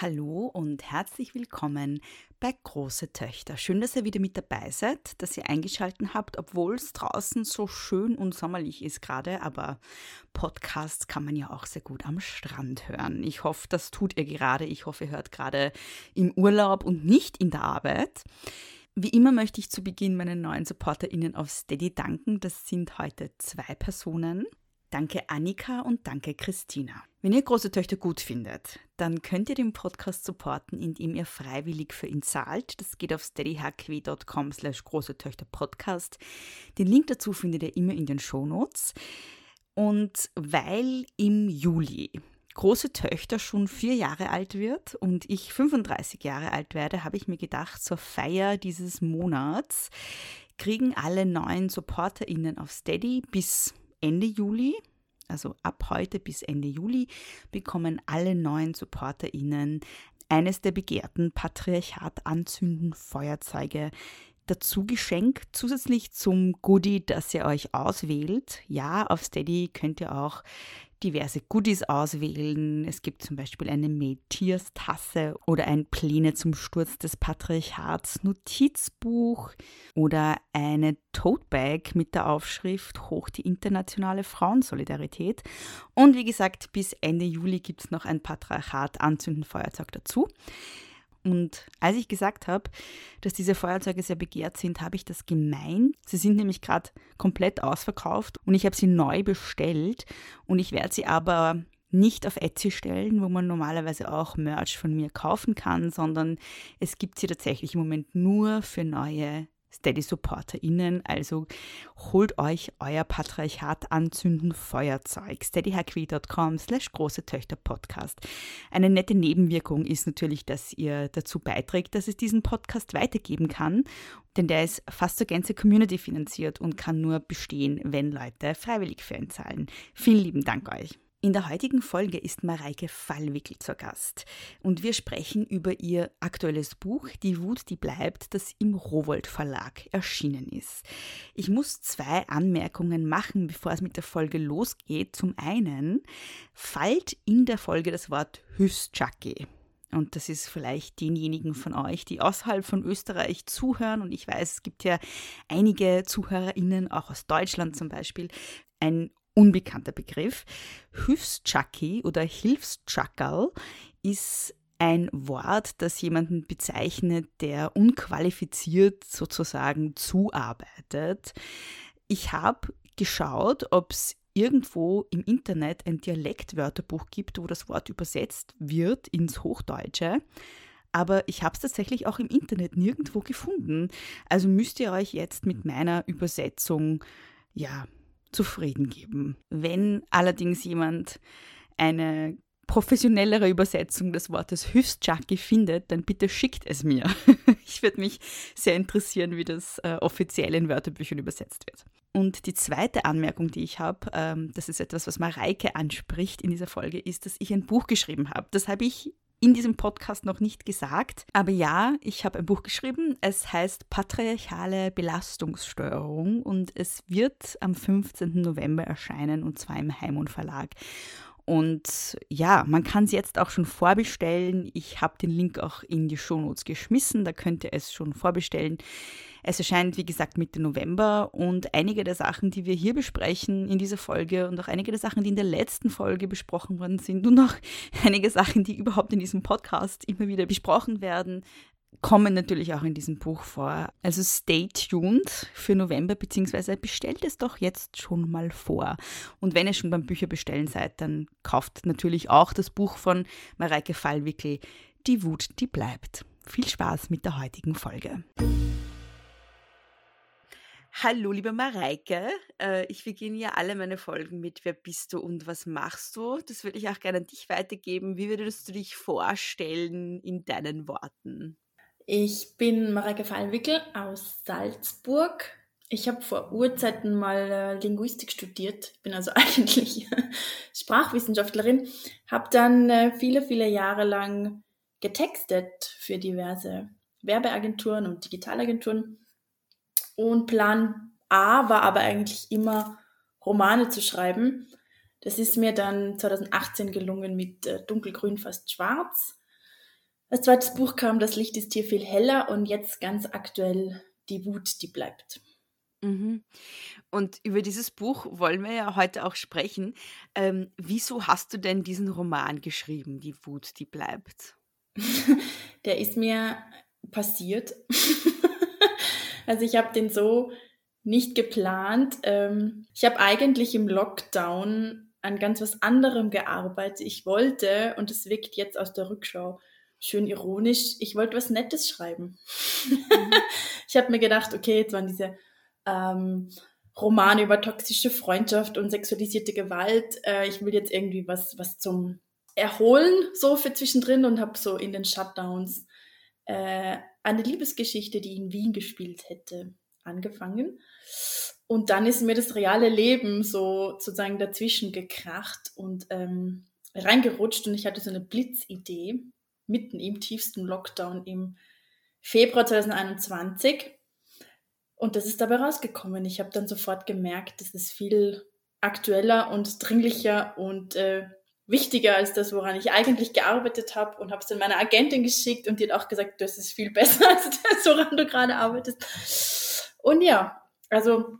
Hallo und herzlich willkommen bei Große Töchter. Schön, dass ihr wieder mit dabei seid, dass ihr eingeschaltet habt, obwohl es draußen so schön und sommerlich ist gerade, aber Podcasts kann man ja auch sehr gut am Strand hören. Ich hoffe, das tut ihr gerade. Ich hoffe, ihr hört gerade im Urlaub und nicht in der Arbeit. Wie immer möchte ich zu Beginn meinen neuen SupporterInnen auf Steady danken. Das sind heute zwei Personen. Danke Annika und danke Christina. Wenn ihr große Töchter gut findet, dann könnt ihr den Podcast supporten, indem ihr freiwillig für ihn zahlt. Das geht auf steadyhq.com slash große Töchter Podcast. Den Link dazu findet ihr immer in den Shownotes. Und weil im Juli große Töchter schon vier Jahre alt wird und ich 35 Jahre alt werde, habe ich mir gedacht, zur Feier dieses Monats kriegen alle neuen SupporterInnen auf Steady bis Ende Juli, also ab heute bis Ende Juli, bekommen alle neuen SupporterInnen eines der begehrten Patriarchat anzünden Feuerzeuge dazu geschenkt, zusätzlich zum Goodie, das ihr euch auswählt. Ja, auf Steady könnt ihr auch diverse Goodies auswählen. Es gibt zum Beispiel eine Made-Tiers-Tasse oder ein Pläne zum Sturz des Patriarchats Notizbuch oder eine Totebag mit der Aufschrift Hoch die internationale Frauensolidarität. Und wie gesagt, bis Ende Juli gibt es noch ein Patriarchat Anzünden Feuerzeug dazu. Und als ich gesagt habe, dass diese Feuerzeuge sehr begehrt sind, habe ich das gemeint. Sie sind nämlich gerade komplett ausverkauft und ich habe sie neu bestellt und ich werde sie aber nicht auf Etsy stellen, wo man normalerweise auch Merch von mir kaufen kann, sondern es gibt sie tatsächlich im Moment nur für neue Steady-SupporterInnen. Also holt euch euer Patriarchat anzünden Feuerzeug. steadyhq.com slash große Töchter Podcast. Eine nette Nebenwirkung ist natürlich, dass ihr dazu beiträgt, dass es diesen Podcast weitergeben kann, denn der ist fast zur Gänze Community finanziert und kann nur bestehen, wenn Leute freiwillig für ihn zahlen. Vielen lieben Dank euch. In der heutigen Folge ist Mareike Fallwickel zur Gast und wir sprechen über ihr aktuelles Buch Die Wut, die bleibt, das im Rowold Verlag erschienen ist. Ich muss zwei Anmerkungen machen, bevor es mit der Folge losgeht. Zum einen fällt in der Folge das Wort Hüstschacke. Und das ist vielleicht denjenigen von euch, die außerhalb von Österreich zuhören. Und ich weiß, es gibt ja einige ZuhörerInnen, auch aus Deutschland zum Beispiel, ein unbekannter Begriff. Hilfschucky oder Hilfschackerl ist ein Wort, das jemanden bezeichnet, der unqualifiziert sozusagen zuarbeitet. Ich habe geschaut, ob es irgendwo im Internet ein Dialektwörterbuch gibt, wo das Wort übersetzt wird ins Hochdeutsche. Aber ich habe es tatsächlich auch im Internet nirgendwo gefunden. Also müsst ihr euch jetzt mit meiner Übersetzung ja zufrieden geben. Wenn allerdings jemand eine professionellere Übersetzung des Wortes Hüstjacke findet, dann bitte schickt es mir. ich würde mich sehr interessieren, wie das äh, offiziell in Wörterbüchern übersetzt wird. Und die zweite Anmerkung, die ich habe, ähm, das ist etwas, was Mareike anspricht in dieser Folge, ist, dass ich ein Buch geschrieben habe. Das habe ich in diesem Podcast noch nicht gesagt. Aber ja, ich habe ein Buch geschrieben. Es heißt Patriarchale Belastungssteuerung und es wird am 15. November erscheinen und zwar im Heimund Verlag. Und ja, man kann es jetzt auch schon vorbestellen. Ich habe den Link auch in die Shownotes geschmissen, da könnt ihr es schon vorbestellen. Es erscheint, wie gesagt, Mitte November und einige der Sachen, die wir hier besprechen in dieser Folge und auch einige der Sachen, die in der letzten Folge besprochen worden sind und auch einige Sachen, die überhaupt in diesem Podcast immer wieder besprochen werden, kommen natürlich auch in diesem Buch vor. Also stay tuned für November, beziehungsweise bestellt es doch jetzt schon mal vor. Und wenn ihr schon beim Bücherbestellen seid, dann kauft natürlich auch das Buch von Mareike Fallwickel, Die Wut, die bleibt. Viel Spaß mit der heutigen Folge. Hallo, liebe Mareike. Äh, ich beginne ja alle meine Folgen mit Wer bist du und was machst du? Das würde ich auch gerne an dich weitergeben. Wie würdest du dich vorstellen in deinen Worten? Ich bin Mareike Fallwickel aus Salzburg. Ich habe vor Urzeiten mal äh, Linguistik studiert, bin also eigentlich Sprachwissenschaftlerin, habe dann äh, viele, viele Jahre lang getextet für diverse Werbeagenturen und Digitalagenturen. Und Plan A war aber eigentlich immer Romane zu schreiben. Das ist mir dann 2018 gelungen mit äh, Dunkelgrün fast schwarz. Als zweites Buch kam Das Licht ist hier viel heller und jetzt ganz aktuell Die Wut, die bleibt. Mhm. Und über dieses Buch wollen wir ja heute auch sprechen. Ähm, wieso hast du denn diesen Roman geschrieben, Die Wut, die bleibt? Der ist mir passiert. also ich habe den so nicht geplant. Ähm, ich habe eigentlich im Lockdown an ganz was anderem gearbeitet. Ich wollte, und es wirkt jetzt aus der Rückschau schön ironisch, ich wollte was Nettes schreiben. Mhm. ich habe mir gedacht, okay, jetzt waren diese ähm, Romane über toxische Freundschaft und sexualisierte Gewalt. Äh, ich will jetzt irgendwie was, was zum Erholen so für zwischendrin und habe so in den Shutdowns äh, eine Liebesgeschichte, die in Wien gespielt hätte, angefangen. Und dann ist mir das reale Leben so sozusagen dazwischen gekracht und ähm, reingerutscht und ich hatte so eine Blitzidee mitten im tiefsten Lockdown im Februar 2021. Und das ist dabei rausgekommen. Ich habe dann sofort gemerkt, das ist viel aktueller und dringlicher und äh, wichtiger als das, woran ich eigentlich gearbeitet habe und habe es dann meiner Agentin geschickt und die hat auch gesagt, das ist viel besser als das, woran du gerade arbeitest. Und ja, also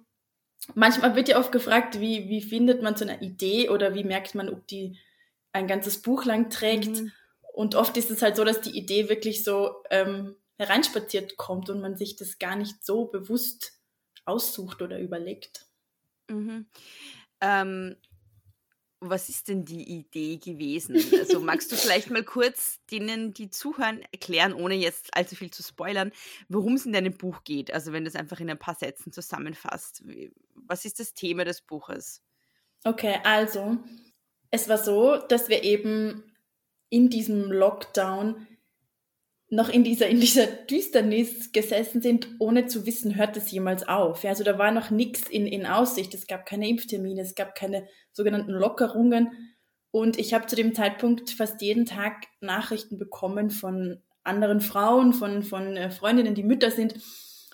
manchmal wird ja oft gefragt, wie, wie findet man so eine Idee oder wie merkt man, ob die ein ganzes Buch lang trägt. Mhm. Und oft ist es halt so, dass die Idee wirklich so ähm, hereinspaziert kommt und man sich das gar nicht so bewusst aussucht oder überlegt. Mhm. Ähm, was ist denn die Idee gewesen? Also magst du vielleicht mal kurz denen, die zuhören, erklären, ohne jetzt allzu viel zu spoilern, worum es in deinem Buch geht? Also wenn du es einfach in ein paar Sätzen zusammenfasst. Was ist das Thema des Buches? Okay, also es war so, dass wir eben in diesem Lockdown noch in dieser, in dieser Düsternis gesessen sind, ohne zu wissen, hört es jemals auf. Ja, also da war noch nichts in, in Aussicht. Es gab keine Impftermine, es gab keine sogenannten Lockerungen. Und ich habe zu dem Zeitpunkt fast jeden Tag Nachrichten bekommen von anderen Frauen, von, von äh, Freundinnen, die Mütter sind,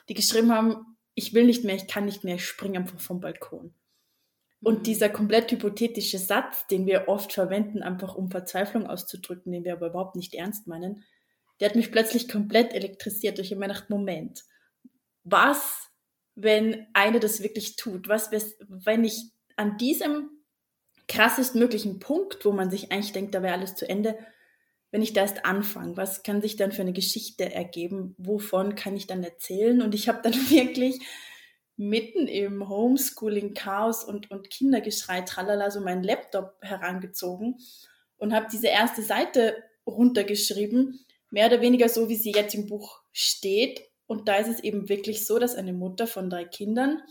die geschrieben haben, ich will nicht mehr, ich kann nicht mehr, ich springe einfach vom Balkon. Und mhm. dieser komplett hypothetische Satz, den wir oft verwenden, einfach um Verzweiflung auszudrücken, den wir aber überhaupt nicht ernst meinen, der hat mich plötzlich komplett elektrisiert. Ich habe mir gedacht, Moment, was, wenn eine das wirklich tut? Was, wenn ich an diesem krassest möglichen Punkt, wo man sich eigentlich denkt, da wäre alles zu Ende, wenn ich da erst anfange, was kann sich dann für eine Geschichte ergeben? Wovon kann ich dann erzählen? Und ich habe dann wirklich mitten im Homeschooling-Chaos und, und Kindergeschrei, tralala, so meinen Laptop herangezogen und habe diese erste Seite runtergeschrieben, mehr oder weniger so, wie sie jetzt im Buch steht. Und da ist es eben wirklich so, dass eine Mutter von drei Kindern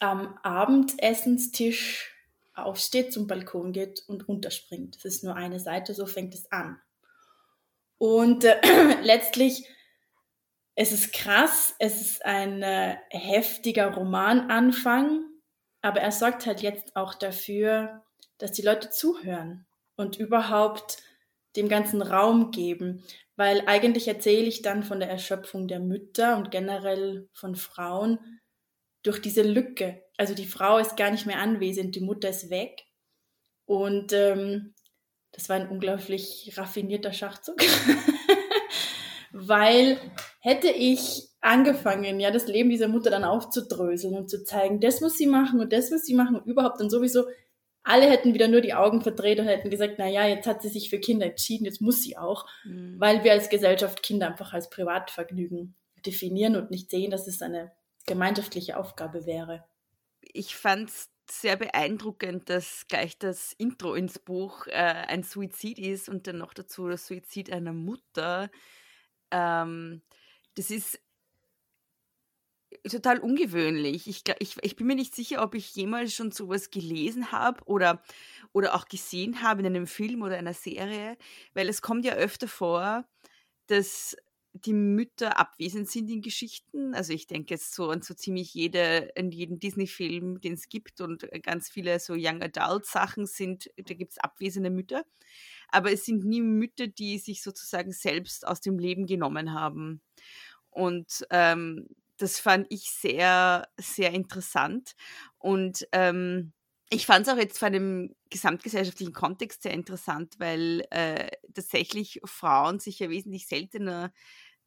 am Abendessenstisch aufsteht, zum Balkon geht und runterspringt. Das ist nur eine Seite, so fängt es an. Und äh, letztlich es ist krass, es ist ein äh, heftiger Romananfang, aber er sorgt halt jetzt auch dafür, dass die Leute zuhören und überhaupt dem ganzen Raum geben, weil eigentlich erzähle ich dann von der Erschöpfung der Mütter und generell von Frauen durch diese Lücke. Also die Frau ist gar nicht mehr anwesend, die Mutter ist weg und ähm, das war ein unglaublich raffinierter Schachzug. weil hätte ich angefangen, ja, das Leben dieser Mutter dann aufzudröseln und zu zeigen, das muss sie machen und das muss sie machen und überhaupt dann sowieso alle hätten wieder nur die Augen verdreht und hätten gesagt, na ja, jetzt hat sie sich für Kinder entschieden, jetzt muss sie auch, mhm. weil wir als Gesellschaft Kinder einfach als Privatvergnügen definieren und nicht sehen, dass es eine gemeinschaftliche Aufgabe wäre. Ich fand es sehr beeindruckend, dass gleich das Intro ins Buch äh, ein Suizid ist und dann noch dazu das Suizid einer Mutter. Ähm, das ist total ungewöhnlich. Ich, ich, ich bin mir nicht sicher, ob ich jemals schon sowas gelesen habe oder, oder auch gesehen habe in einem Film oder einer Serie, weil es kommt ja öfter vor, dass die Mütter abwesend sind in Geschichten. Also ich denke jetzt so an so ziemlich jede, in jedem Disney-Film, den es gibt und ganz viele so Young Adult-Sachen sind, da gibt es abwesende Mütter. Aber es sind nie Mütter, die sich sozusagen selbst aus dem Leben genommen haben. Und ähm, das fand ich sehr, sehr interessant. Und ähm, ich fand es auch jetzt vor einem gesamtgesellschaftlichen Kontext sehr interessant, weil äh, tatsächlich Frauen sich ja wesentlich seltener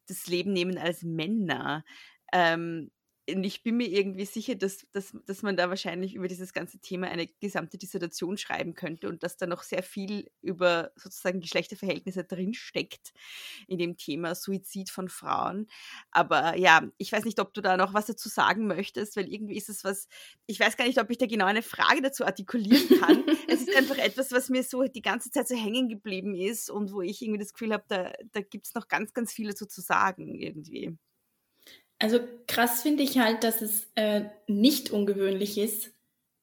das Leben nehmen als Männer. Ähm, ich bin mir irgendwie sicher, dass, dass, dass man da wahrscheinlich über dieses ganze Thema eine gesamte Dissertation schreiben könnte und dass da noch sehr viel über sozusagen Geschlechterverhältnisse drinsteckt in dem Thema Suizid von Frauen. Aber ja, ich weiß nicht, ob du da noch was dazu sagen möchtest, weil irgendwie ist es was, ich weiß gar nicht, ob ich da genau eine Frage dazu artikulieren kann. es ist einfach etwas, was mir so die ganze Zeit so hängen geblieben ist und wo ich irgendwie das Gefühl habe, da, da gibt es noch ganz, ganz viel dazu zu sagen irgendwie. Also krass finde ich halt, dass es äh, nicht ungewöhnlich ist,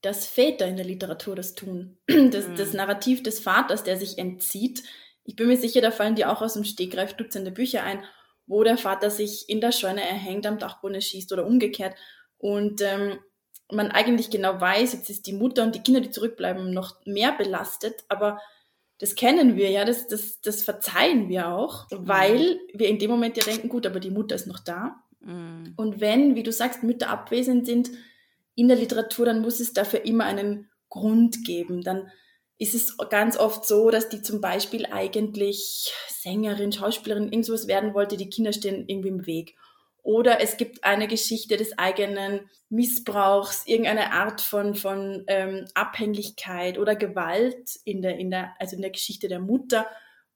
dass Väter in der Literatur das tun. Das, mhm. das Narrativ des Vaters, der sich entzieht. Ich bin mir sicher, da fallen dir auch aus dem Stegreif Dutzende Bücher ein, wo der Vater sich in der Scheune erhängt, am Dachboden schießt oder umgekehrt. Und ähm, man eigentlich genau weiß, jetzt ist die Mutter und die Kinder, die zurückbleiben, noch mehr belastet, aber das kennen wir ja, das, das, das verzeihen wir auch, mhm. weil wir in dem Moment ja denken, gut, aber die Mutter ist noch da Mhm. Und wenn, wie du sagst, Mütter abwesend sind in der Literatur, dann muss es dafür immer einen Grund geben. Dann ist es ganz oft so, dass die zum Beispiel eigentlich Sängerin, Schauspielerin, irgendwas werden wollte, die Kinder stehen irgendwie im Weg. Oder es gibt eine Geschichte des eigenen Missbrauchs, irgendeine Art von, von ähm, Abhängigkeit oder Gewalt in der, in der, also in der Geschichte der Mutter.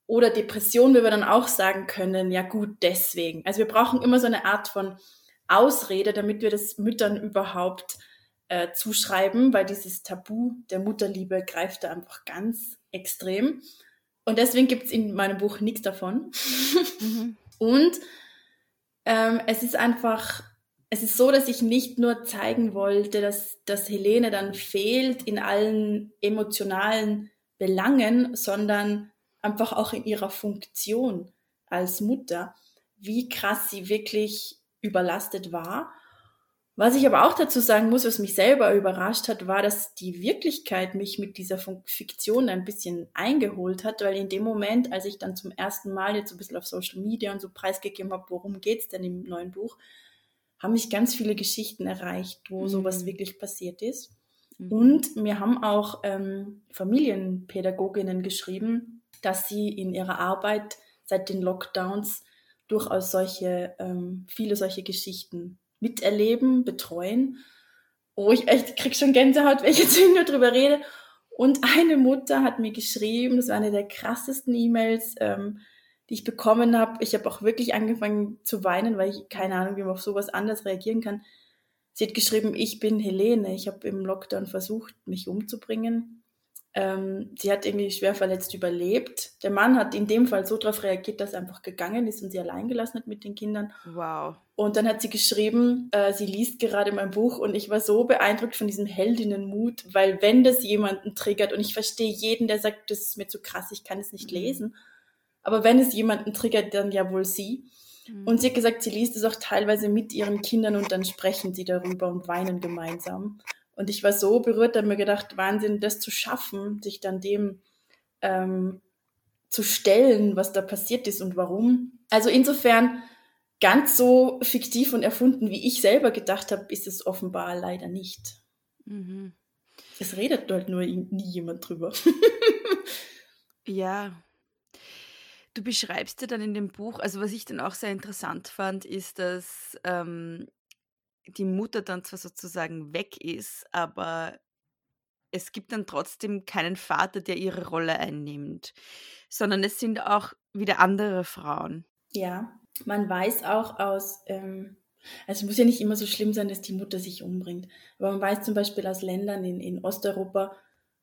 Oder Depression, wie wir dann auch sagen können, ja gut, deswegen. Also wir brauchen immer so eine Art von Ausrede, damit wir das Müttern überhaupt äh, zuschreiben, weil dieses Tabu der Mutterliebe greift da einfach ganz extrem. Und deswegen gibt es in meinem Buch nichts davon. Mhm. Und ähm, es ist einfach, es ist so, dass ich nicht nur zeigen wollte, dass, dass Helene dann fehlt in allen emotionalen Belangen, sondern einfach auch in ihrer Funktion als Mutter, wie krass sie wirklich überlastet war. Was ich aber auch dazu sagen muss, was mich selber überrascht hat, war, dass die Wirklichkeit mich mit dieser Fiktion ein bisschen eingeholt hat, weil in dem Moment, als ich dann zum ersten Mal jetzt so ein bisschen auf Social Media und so preisgegeben habe, worum geht's denn im neuen Buch, haben mich ganz viele Geschichten erreicht, wo mhm. sowas wirklich passiert ist. Mhm. Und mir haben auch ähm, Familienpädagoginnen geschrieben, dass sie in ihrer Arbeit seit den Lockdowns durchaus solche, ähm, viele solche Geschichten miterleben, betreuen. Oh, ich echt krieg schon Gänsehaut, wenn ich jetzt nur drüber rede. Und eine Mutter hat mir geschrieben, das war eine der krassesten E-Mails, ähm, die ich bekommen habe. Ich habe auch wirklich angefangen zu weinen, weil ich keine Ahnung, wie man auf sowas anders reagieren kann. Sie hat geschrieben, ich bin Helene. Ich habe im Lockdown versucht, mich umzubringen. Ähm, sie hat irgendwie schwer verletzt überlebt. Der Mann hat in dem Fall so darauf reagiert, dass er einfach gegangen ist und sie allein gelassen hat mit den Kindern. Wow. Und dann hat sie geschrieben, äh, sie liest gerade mein Buch und ich war so beeindruckt von diesem Heldinnenmut, weil wenn das jemanden triggert und ich verstehe jeden, der sagt, das ist mir zu krass, ich kann es nicht mhm. lesen, aber wenn es jemanden triggert, dann ja wohl sie. Mhm. Und sie hat gesagt, sie liest es auch teilweise mit ihren Kindern und dann sprechen sie darüber und weinen gemeinsam. Und ich war so berührt, da mir gedacht, Wahnsinn, das zu schaffen, sich dann dem ähm, zu stellen, was da passiert ist und warum. Also insofern ganz so fiktiv und erfunden, wie ich selber gedacht habe, ist es offenbar leider nicht. Mhm. Es redet dort nur nie jemand drüber. ja. Du beschreibst ja dann in dem Buch, also was ich dann auch sehr interessant fand, ist, dass ähm, die Mutter dann zwar sozusagen weg ist, aber es gibt dann trotzdem keinen Vater, der ihre Rolle einnimmt, sondern es sind auch wieder andere Frauen. Ja, man weiß auch aus, ähm, also es muss ja nicht immer so schlimm sein, dass die Mutter sich umbringt, aber man weiß zum Beispiel aus Ländern in, in Osteuropa,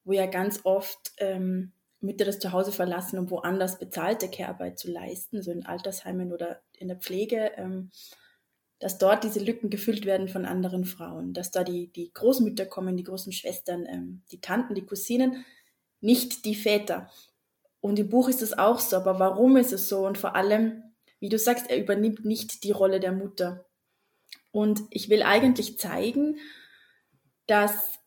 wo ja ganz oft ähm, Mütter das Zuhause verlassen, um woanders bezahlte Care-Arbeit zu leisten, so in Altersheimen oder in der Pflege, ähm, dass dort diese Lücken gefüllt werden von anderen Frauen, dass da die, die Großmütter kommen, die großen Schwestern, ähm, die Tanten, die Cousinen, nicht die Väter. Und im Buch ist es auch so, aber warum ist es so? Und vor allem, wie du sagst, er übernimmt nicht die Rolle der Mutter. Und ich will eigentlich zeigen, dass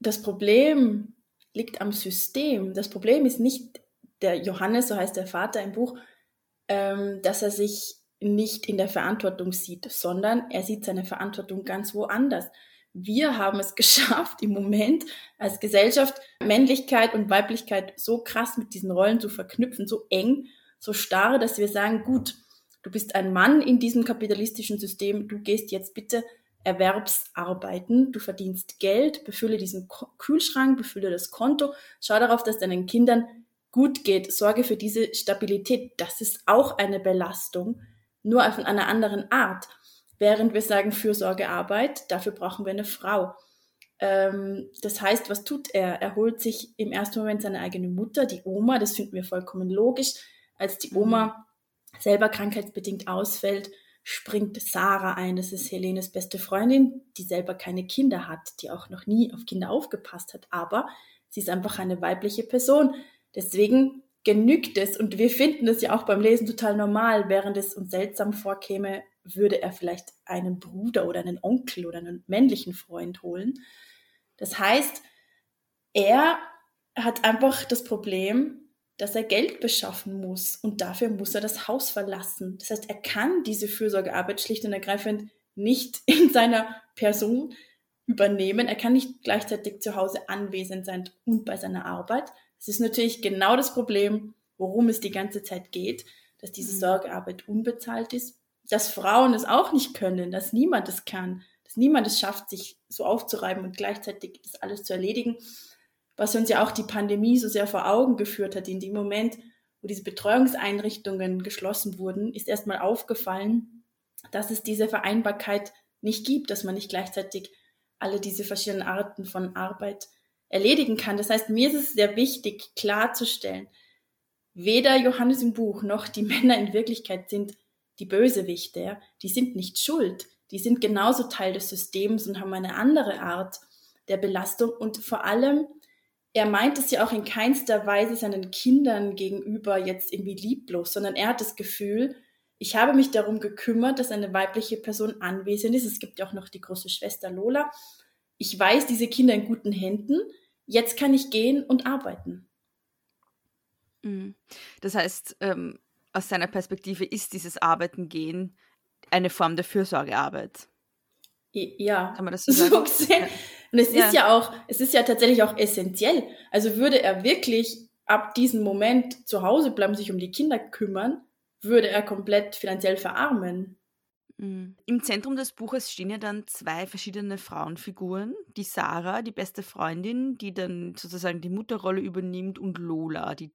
das Problem liegt am System. Das Problem ist nicht der Johannes, so heißt der Vater im Buch, ähm, dass er sich nicht in der Verantwortung sieht, sondern er sieht seine Verantwortung ganz woanders. Wir haben es geschafft, im Moment als Gesellschaft Männlichkeit und Weiblichkeit so krass mit diesen Rollen zu verknüpfen, so eng, so starr, dass wir sagen, gut, du bist ein Mann in diesem kapitalistischen System, du gehst jetzt bitte Erwerbsarbeiten, du verdienst Geld, befülle diesen Kühlschrank, befülle das Konto, schau darauf, dass deinen Kindern gut geht, sorge für diese Stabilität. Das ist auch eine Belastung, nur von einer anderen Art. Während wir sagen Fürsorgearbeit, dafür brauchen wir eine Frau. Ähm, das heißt, was tut er? Er holt sich im ersten Moment seine eigene Mutter, die Oma, das finden wir vollkommen logisch. Als die Oma mhm. selber krankheitsbedingt ausfällt, springt Sarah ein. Das ist Helenes beste Freundin, die selber keine Kinder hat, die auch noch nie auf Kinder aufgepasst hat. Aber sie ist einfach eine weibliche Person. Deswegen genügt es, und wir finden es ja auch beim Lesen total normal, während es uns seltsam vorkäme, würde er vielleicht einen Bruder oder einen Onkel oder einen männlichen Freund holen. Das heißt, er hat einfach das Problem, dass er Geld beschaffen muss und dafür muss er das Haus verlassen. Das heißt, er kann diese Fürsorgearbeit schlicht und ergreifend nicht in seiner Person übernehmen. Er kann nicht gleichzeitig zu Hause anwesend sein und bei seiner Arbeit. Das ist natürlich genau das Problem, worum es die ganze Zeit geht, dass diese mhm. Sorgearbeit unbezahlt ist, dass Frauen es auch nicht können, dass niemand es kann, dass niemand es schafft, sich so aufzureiben und gleichzeitig das alles zu erledigen, was uns ja auch die Pandemie so sehr vor Augen geführt hat. In dem Moment, wo diese Betreuungseinrichtungen geschlossen wurden, ist erstmal aufgefallen, dass es diese Vereinbarkeit nicht gibt, dass man nicht gleichzeitig alle diese verschiedenen Arten von Arbeit erledigen kann. Das heißt, mir ist es sehr wichtig, klarzustellen, weder Johannes im Buch noch die Männer in Wirklichkeit sind die Bösewichte. Ja? Die sind nicht schuld. Die sind genauso Teil des Systems und haben eine andere Art der Belastung. Und vor allem, er meint es ja auch in keinster Weise seinen Kindern gegenüber jetzt irgendwie lieblos, sondern er hat das Gefühl, ich habe mich darum gekümmert, dass eine weibliche Person anwesend ist. Es gibt ja auch noch die große Schwester Lola ich weiß, diese Kinder in guten Händen, jetzt kann ich gehen und arbeiten. Mhm. Das heißt, ähm, aus seiner Perspektive ist dieses Arbeiten gehen eine Form der Fürsorgearbeit. Ja, kann man das so sagen? So und es ja. ist ja auch, es ist ja tatsächlich auch essentiell. Also würde er wirklich ab diesem Moment zu Hause bleiben, sich um die Kinder kümmern, würde er komplett finanziell verarmen. Mhm. Im Zentrum des Buches stehen ja dann zwei verschiedene Frauenfiguren. Die Sarah, die beste Freundin, die dann sozusagen die Mutterrolle übernimmt, und Lola, die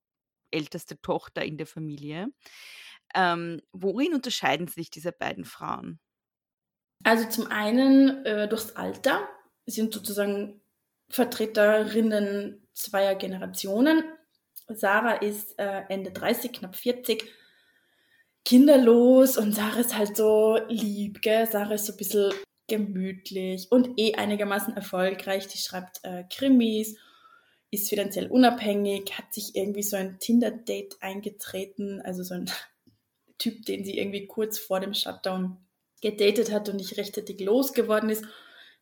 älteste Tochter in der Familie. Ähm, worin unterscheiden sich diese beiden Frauen? Also zum einen äh, durchs Alter. Sie sind sozusagen Vertreterinnen zweier Generationen. Sarah ist äh, Ende 30, knapp 40 kinderlos und Sarah ist halt so lieb, gell? Sarah ist so ein bisschen gemütlich und eh einigermaßen erfolgreich. Die schreibt äh, Krimis, ist finanziell unabhängig, hat sich irgendwie so ein Tinder-Date eingetreten, also so ein Typ, den sie irgendwie kurz vor dem Shutdown gedatet hat und nicht rechtzeitig losgeworden ist.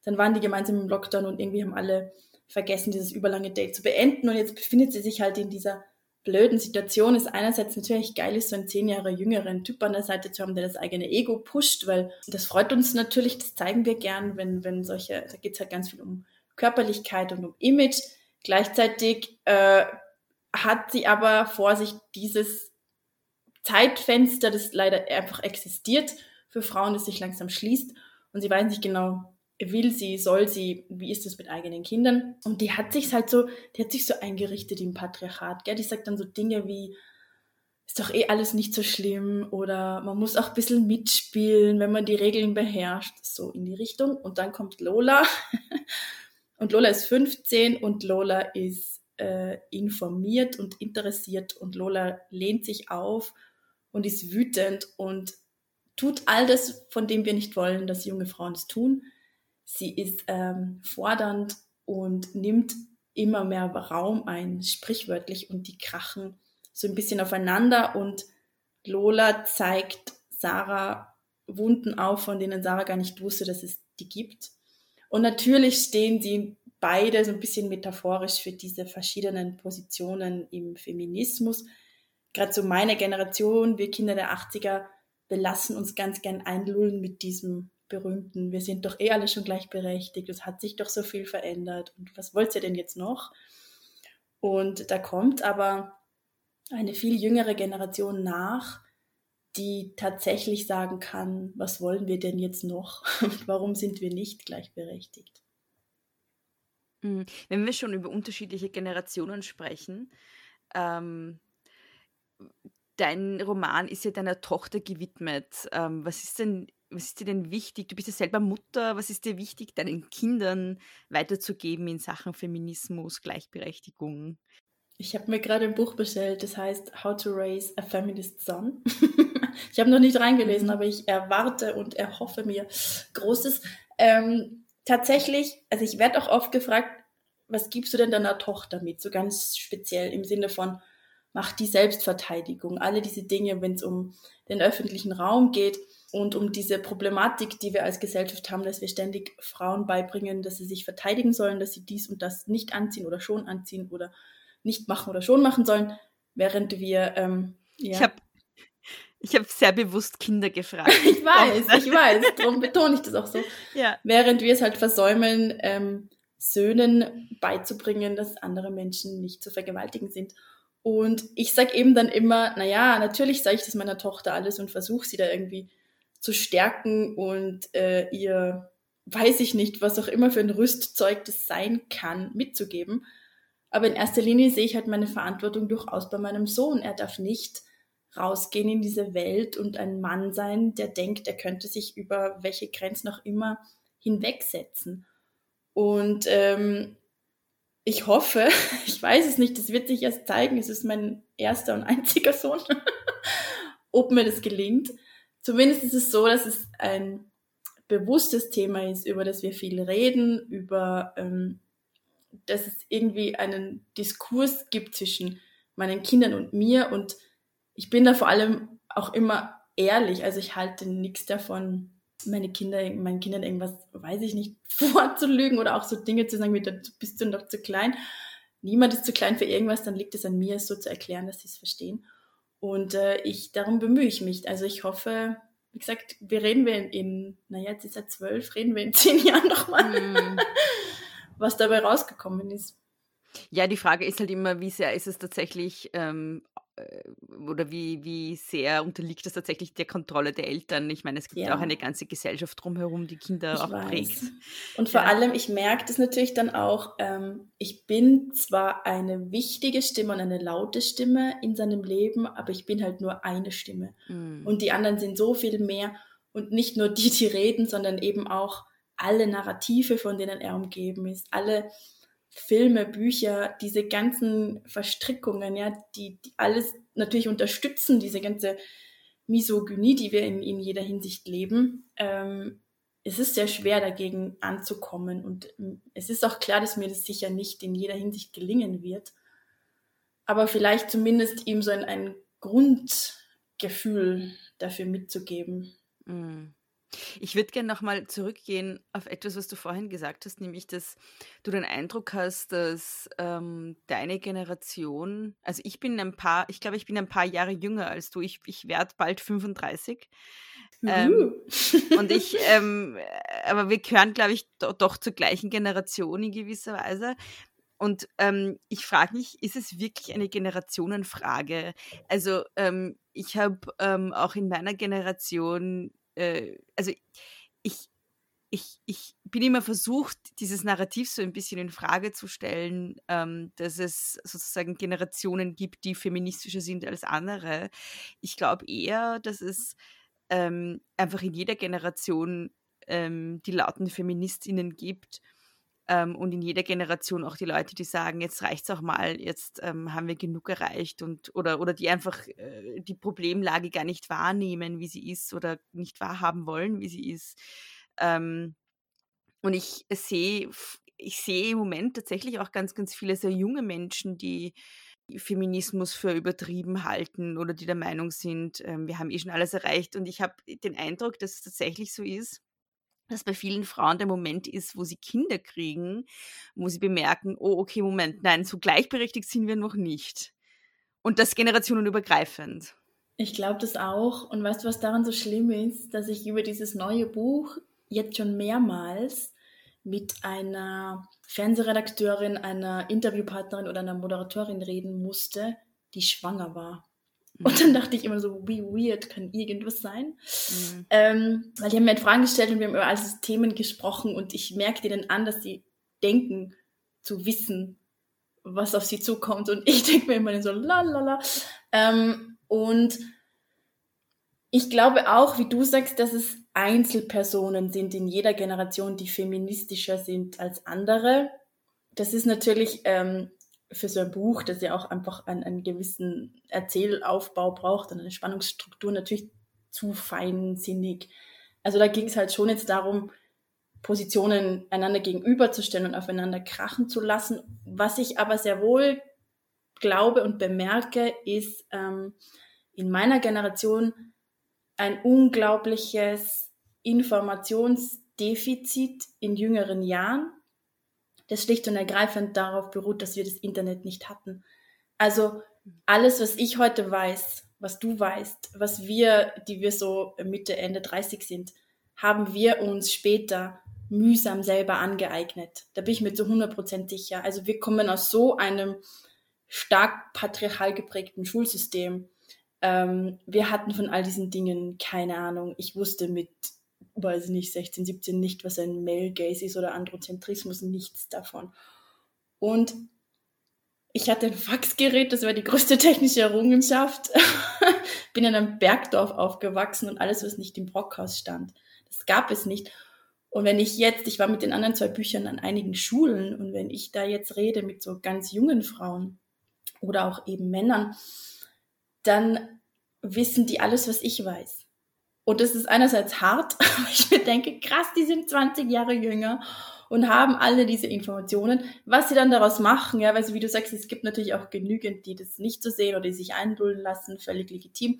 Dann waren die gemeinsam im Lockdown und irgendwie haben alle vergessen, dieses überlange Date zu beenden und jetzt befindet sie sich halt in dieser blöden Situation ist einerseits natürlich geil, ist so einen zehn Jahre jüngeren Typ an der Seite zu haben, der das eigene Ego pusht, weil das freut uns natürlich, das zeigen wir gern, wenn, wenn solche, da geht es halt ganz viel um Körperlichkeit und um Image. Gleichzeitig äh, hat sie aber vor sich dieses Zeitfenster, das leider einfach existiert für Frauen, das sich langsam schließt und sie weiß nicht genau, will sie, soll sie, wie ist es mit eigenen Kindern? Und die hat sich halt so, die hat sich so eingerichtet im Patriarchat, gell? Die sagt dann so Dinge wie, ist doch eh alles nicht so schlimm oder man muss auch ein bisschen mitspielen, wenn man die Regeln beherrscht, so in die Richtung. Und dann kommt Lola und Lola ist 15 und Lola ist äh, informiert und interessiert und Lola lehnt sich auf und ist wütend und tut all das, von dem wir nicht wollen, dass junge Frauen es tun. Sie ist ähm, fordernd und nimmt immer mehr Raum ein, sprichwörtlich, und die krachen so ein bisschen aufeinander und Lola zeigt Sarah Wunden auf, von denen Sarah gar nicht wusste, dass es die gibt. Und natürlich stehen sie beide so ein bisschen metaphorisch für diese verschiedenen Positionen im Feminismus. Gerade so meine Generation, wir Kinder der 80er, wir lassen uns ganz gern einlullen mit diesem berühmten, wir sind doch eh alle schon gleichberechtigt, es hat sich doch so viel verändert und was wollt ihr denn jetzt noch? Und da kommt aber eine viel jüngere Generation nach, die tatsächlich sagen kann, was wollen wir denn jetzt noch und warum sind wir nicht gleichberechtigt. Hm, wenn wir schon über unterschiedliche Generationen sprechen, ähm, dein Roman ist ja deiner Tochter gewidmet. Ähm, was ist denn, was ist dir denn wichtig? Du bist ja selber Mutter. Was ist dir wichtig, deinen Kindern weiterzugeben in Sachen Feminismus, Gleichberechtigung? Ich habe mir gerade ein Buch bestellt, das heißt How to Raise a Feminist Son. ich habe noch nicht reingelesen, mhm. aber ich erwarte und erhoffe mir Großes. Ähm, tatsächlich, also ich werde auch oft gefragt, was gibst du denn deiner Tochter mit? So ganz speziell im Sinne von, mach die Selbstverteidigung, alle diese Dinge, wenn es um den öffentlichen Raum geht und um diese Problematik, die wir als Gesellschaft haben, dass wir ständig Frauen beibringen, dass sie sich verteidigen sollen, dass sie dies und das nicht anziehen oder schon anziehen oder nicht machen oder schon machen sollen, während wir. Ähm, ja. Ich habe ich hab sehr bewusst Kinder gefragt. ich weiß, ich weiß, darum betone ich das auch so. Ja. Während wir es halt versäumen, ähm, Söhnen beizubringen, dass andere Menschen nicht zu vergewaltigen sind. Und ich sage eben dann immer, naja, natürlich sage ich das meiner Tochter alles und versuche sie da irgendwie zu stärken und äh, ihr, weiß ich nicht, was auch immer für ein Rüstzeug das sein kann, mitzugeben. Aber in erster Linie sehe ich halt meine Verantwortung durchaus bei meinem Sohn. Er darf nicht rausgehen in diese Welt und ein Mann sein, der denkt, er könnte sich über welche Grenzen auch immer hinwegsetzen. Und ähm, ich hoffe, ich weiß es nicht, das wird sich erst zeigen, es ist mein erster und einziger Sohn, ob mir das gelingt. Zumindest ist es so, dass es ein bewusstes Thema ist, über das wir viel reden, über ähm, dass es irgendwie einen Diskurs gibt zwischen meinen Kindern und mir und ich bin da vor allem auch immer ehrlich. Also ich halte nichts davon, meine Kinder, meinen Kindern irgendwas, weiß ich nicht, vorzulügen oder auch so Dinge zu sagen, wie du bist du noch zu klein. Niemand ist zu klein für irgendwas, dann liegt es an mir, es so zu erklären, dass sie es verstehen. Und äh, ich, darum bemühe ich mich. Also ich hoffe, wie gesagt, wir reden wir in, naja, jetzt ist er zwölf, reden wir in zehn Jahren nochmal. Mm was dabei rausgekommen ist. Ja, die Frage ist halt immer, wie sehr ist es tatsächlich ähm, äh, oder wie, wie sehr unterliegt das tatsächlich der Kontrolle der Eltern? Ich meine, es gibt ja auch eine ganze Gesellschaft drumherum, die Kinder ich auch weiß. prägt. Und vor ja. allem, ich merke das natürlich dann auch, ähm, ich bin zwar eine wichtige Stimme und eine laute Stimme in seinem Leben, aber ich bin halt nur eine Stimme. Mhm. Und die anderen sind so viel mehr und nicht nur die, die reden, sondern eben auch alle Narrative, von denen er umgeben ist, alle Filme, Bücher, diese ganzen Verstrickungen, ja, die, die alles natürlich unterstützen, diese ganze Misogynie, die wir in, in jeder Hinsicht leben. Ähm, es ist sehr schwer dagegen anzukommen und ähm, es ist auch klar, dass mir das sicher nicht in jeder Hinsicht gelingen wird. Aber vielleicht zumindest ihm so ein, ein Grundgefühl dafür mitzugeben. Mm. Ich würde gerne nochmal zurückgehen auf etwas, was du vorhin gesagt hast, nämlich, dass du den Eindruck hast, dass ähm, deine Generation, also ich bin ein paar, ich glaube, ich bin ein paar Jahre jünger als du, ich, ich werde bald 35. Ähm, und ich, ähm, aber wir gehören, glaube ich, do, doch zur gleichen Generation in gewisser Weise. Und ähm, ich frage mich, ist es wirklich eine Generationenfrage? Also ähm, ich habe ähm, auch in meiner Generation äh, also ich, ich, ich bin immer versucht, dieses Narrativ so ein bisschen in Frage zu stellen, ähm, dass es sozusagen Generationen gibt, die feministischer sind als andere. Ich glaube eher, dass es ähm, einfach in jeder Generation ähm, die lauten Feministinnen gibt ähm, und in jeder Generation auch die Leute, die sagen, jetzt reicht es auch mal, jetzt ähm, haben wir genug erreicht und oder, oder die einfach äh, die Problemlage gar nicht wahrnehmen, wie sie ist oder nicht wahrhaben wollen, wie sie ist. Ähm, und ich sehe, ich sehe im Moment tatsächlich auch ganz, ganz viele sehr junge Menschen, die Feminismus für übertrieben halten oder die der Meinung sind, ähm, wir haben eh schon alles erreicht. Und ich habe den Eindruck, dass es tatsächlich so ist, dass bei vielen Frauen der Moment ist, wo sie Kinder kriegen, wo sie bemerken, oh, okay, Moment, nein, so gleichberechtigt sind wir noch nicht. Und das generationenübergreifend. Ich glaube das auch. Und weißt du, was daran so schlimm ist, dass ich über dieses neue Buch jetzt schon mehrmals mit einer Fernsehredakteurin, einer Interviewpartnerin oder einer Moderatorin reden musste, die schwanger war. Und dann dachte ich immer so, wie weird kann irgendwas sein? Mhm. Ähm, weil die haben mir halt Fragen gestellt und wir haben über all diese Themen gesprochen und ich merkte ihnen an, dass sie denken zu wissen, was auf sie zukommt. Und ich denke mir immer so, la la la. Ähm, und ich glaube auch, wie du sagst, dass es Einzelpersonen sind in jeder Generation, die feministischer sind als andere. Das ist natürlich ähm, für so ein Buch, das ja auch einfach einen, einen gewissen Erzählaufbau braucht und eine Spannungsstruktur natürlich zu feinsinnig. Also da ging es halt schon jetzt darum, Positionen einander gegenüberzustellen und aufeinander krachen zu lassen. Was ich aber sehr wohl glaube und bemerke, ist ähm, in meiner Generation ein unglaubliches Informationsdefizit in jüngeren Jahren, das schlicht und ergreifend darauf beruht, dass wir das Internet nicht hatten. Also alles, was ich heute weiß, was du weißt, was wir, die wir so Mitte, Ende 30 sind, haben wir uns später mühsam selber angeeignet. Da bin ich mir zu 100% sicher. Also wir kommen aus so einem stark patriarchal geprägten Schulsystem. Ähm, wir hatten von all diesen Dingen keine Ahnung. Ich wusste mit weiß ich nicht, 16, 17 nicht, was ein Male Gaze ist oder Androzentrismus, nichts davon. Und ich hatte ein Faxgerät, das war die größte technische Errungenschaft. Bin in einem Bergdorf aufgewachsen und alles, was nicht im Brockhaus stand, das gab es nicht. Und wenn ich jetzt, ich war mit den anderen zwei Büchern an einigen Schulen und wenn ich da jetzt rede mit so ganz jungen Frauen oder auch eben Männern, dann wissen die alles, was ich weiß. Und das ist einerseits hart, aber ich mir denke, krass, die sind 20 Jahre jünger und haben alle diese Informationen. Was sie dann daraus machen, ja, weil so wie du sagst, es gibt natürlich auch genügend, die das nicht so sehen oder die sich eindulden lassen, völlig legitim.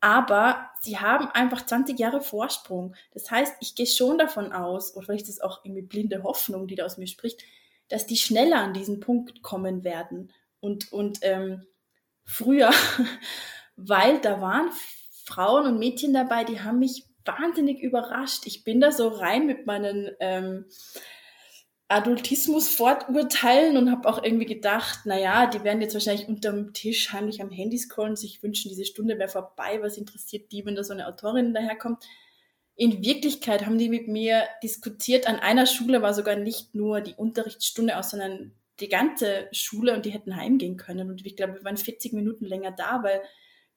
Aber sie haben einfach 20 Jahre Vorsprung. Das heißt, ich gehe schon davon aus, oder vielleicht ist das auch irgendwie blinde Hoffnung, die da aus mir spricht, dass die schneller an diesen Punkt kommen werden. Und, und ähm, früher, weil da waren Frauen und Mädchen dabei, die haben mich wahnsinnig überrascht. Ich bin da so rein mit meinen ähm, Adultismus-Vorurteilen und habe auch irgendwie gedacht, naja, die werden jetzt wahrscheinlich unterm Tisch heimlich am Handy scrollen, sich wünschen, diese Stunde wäre vorbei, was interessiert die, wenn da so eine Autorin daherkommt. In Wirklichkeit haben die mit mir diskutiert. An einer Schule war sogar nicht nur die Unterrichtsstunde aus, sondern die ganze Schule und die hätten heimgehen können. Und ich glaube, wir waren 40 Minuten länger da, weil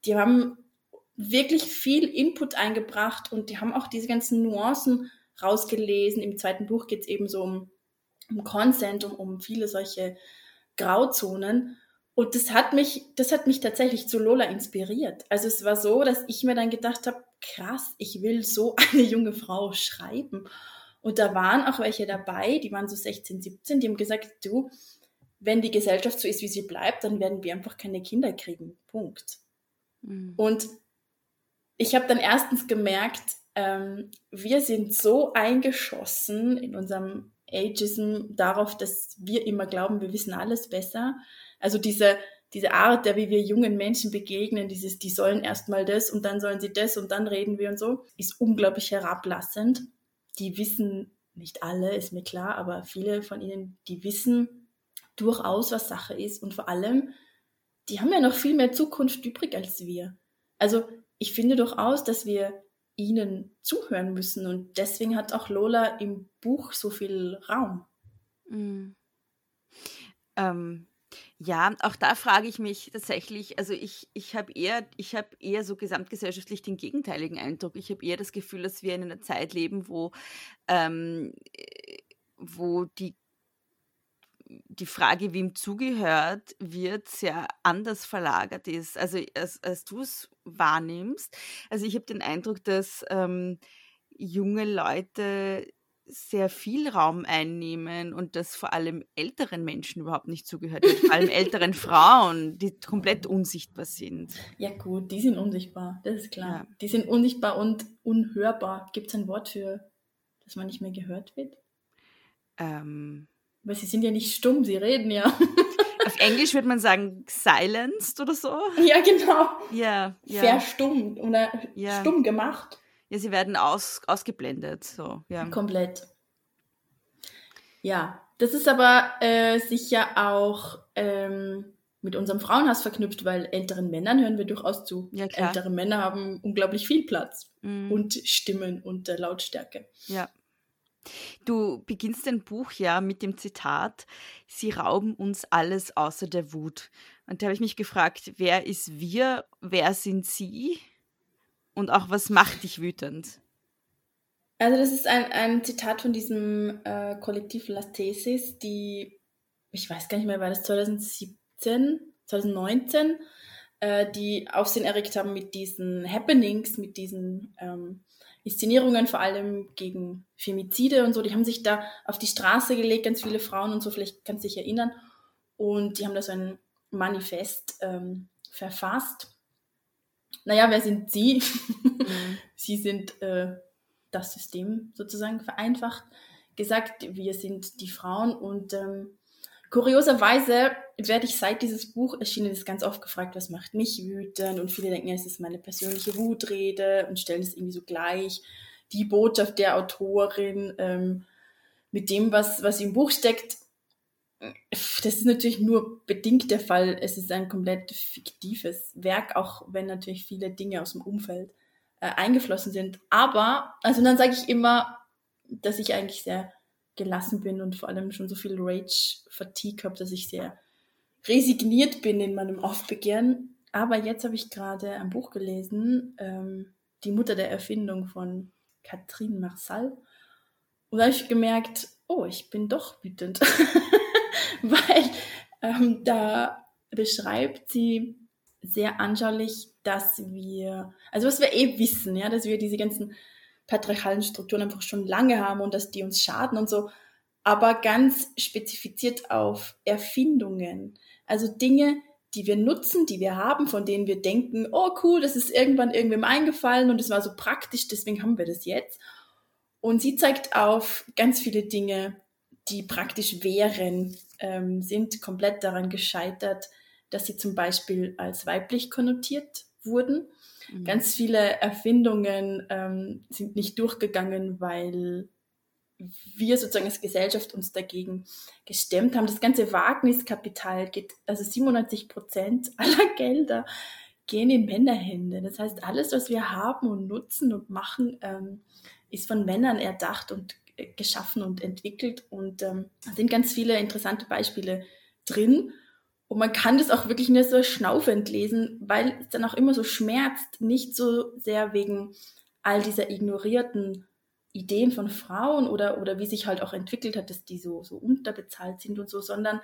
die haben wirklich viel Input eingebracht und die haben auch diese ganzen Nuancen rausgelesen. Im zweiten Buch geht es eben so um, um Consent, um, um viele solche Grauzonen. Und das hat mich, das hat mich tatsächlich zu Lola inspiriert. Also es war so, dass ich mir dann gedacht habe, krass, ich will so eine junge Frau schreiben. Und da waren auch welche dabei, die waren so 16, 17, die haben gesagt, du, wenn die Gesellschaft so ist, wie sie bleibt, dann werden wir einfach keine Kinder kriegen. Punkt. Mhm. Und ich habe dann erstens gemerkt, ähm, wir sind so eingeschossen in unserem Ageism darauf, dass wir immer glauben, wir wissen alles besser. Also diese, diese Art, der wie wir jungen Menschen begegnen, dieses, die sollen erstmal das und dann sollen sie das und dann reden wir und so, ist unglaublich herablassend. Die wissen, nicht alle, ist mir klar, aber viele von ihnen, die wissen durchaus, was Sache ist und vor allem, die haben ja noch viel mehr Zukunft übrig als wir. Also ich finde durchaus, dass wir ihnen zuhören müssen. Und deswegen hat auch Lola im Buch so viel Raum. Mhm. Ähm, ja, auch da frage ich mich tatsächlich, also ich, ich habe eher, ich habe eher so gesamtgesellschaftlich den gegenteiligen Eindruck. Ich habe eher das Gefühl, dass wir in einer Zeit leben, wo, ähm, wo die die Frage, wem zugehört wird, sehr anders verlagert ist. Also als, als du es wahrnimmst. Also ich habe den Eindruck, dass ähm, junge Leute sehr viel Raum einnehmen und dass vor allem älteren Menschen überhaupt nicht zugehört wird, vor allem älteren Frauen, die komplett unsichtbar sind. Ja gut, die sind unsichtbar, das ist klar. Ja. Die sind unsichtbar und unhörbar. Gibt es ein Wort für, dass man nicht mehr gehört wird? Ähm, Weil sie sind ja nicht stumm, sie reden ja. Auf Englisch würde man sagen silenced oder so. Ja, genau. Ja. ja. Verstummt oder ja. stumm gemacht. Ja, sie werden aus, ausgeblendet. So, ja. Komplett. Ja, das ist aber äh, sicher auch ähm, mit unserem Frauenhass verknüpft, weil älteren Männern hören wir durchaus zu. Ja, klar. Ältere Männer haben unglaublich viel Platz mhm. und Stimmen und äh, Lautstärke. Ja. Du beginnst dein Buch ja mit dem Zitat, Sie rauben uns alles außer der Wut. Und da habe ich mich gefragt, wer ist wir, wer sind Sie? Und auch, was macht dich wütend? Also das ist ein, ein Zitat von diesem äh, Kollektiv Las Tesis, die, ich weiß gar nicht mehr, war das 2017, 2019, äh, die Aufsehen erregt haben mit diesen Happenings, mit diesen ähm, Inszenierungen, vor allem gegen Femizide und so. Die haben sich da auf die Straße gelegt, ganz viele Frauen und so, vielleicht kannst du dich erinnern. Und die haben da so ein Manifest ähm, verfasst naja, wer sind Sie? Mhm. Sie sind äh, das System sozusagen vereinfacht gesagt. Wir sind die Frauen und ähm, kurioserweise werde ich seit dieses Buch erschienen ist ganz oft gefragt, was macht mich wütend und viele denken, ja, es ist meine persönliche Wutrede und stellen es irgendwie so gleich. Die Botschaft der Autorin ähm, mit dem, was, was im Buch steckt, das ist natürlich nur bedingt der Fall. Es ist ein komplett fiktives Werk, auch wenn natürlich viele Dinge aus dem Umfeld äh, eingeflossen sind. Aber, also dann sage ich immer, dass ich eigentlich sehr gelassen bin und vor allem schon so viel Rage-Fatigue habe, dass ich sehr resigniert bin in meinem Aufbegehren. Aber jetzt habe ich gerade ein Buch gelesen, ähm, Die Mutter der Erfindung von Catherine Marsal. Und da habe ich gemerkt, oh, ich bin doch wütend. weil ähm, da beschreibt sie sehr anschaulich, dass wir, also was wir eh wissen, ja, dass wir diese ganzen patriarchalen Strukturen einfach schon lange haben und dass die uns schaden und so, aber ganz spezifiziert auf Erfindungen, also Dinge, die wir nutzen, die wir haben, von denen wir denken, oh cool, das ist irgendwann irgendwem eingefallen und es war so praktisch, deswegen haben wir das jetzt. Und sie zeigt auf ganz viele Dinge, die praktisch wären, ähm, sind komplett daran gescheitert, dass sie zum Beispiel als weiblich konnotiert wurden. Mhm. Ganz viele Erfindungen ähm, sind nicht durchgegangen, weil wir sozusagen als Gesellschaft uns dagegen gestemmt haben. Das ganze Wagniskapital geht, also 97 Prozent aller Gelder gehen in Männerhände. Das heißt, alles, was wir haben und nutzen und machen, ähm, ist von Männern erdacht und geschaffen und entwickelt und ähm, da sind ganz viele interessante Beispiele drin. Und man kann das auch wirklich nur so schnaufend lesen, weil es dann auch immer so schmerzt, nicht so sehr wegen all dieser ignorierten Ideen von Frauen oder, oder wie sich halt auch entwickelt hat, dass die so, so unterbezahlt sind und so, sondern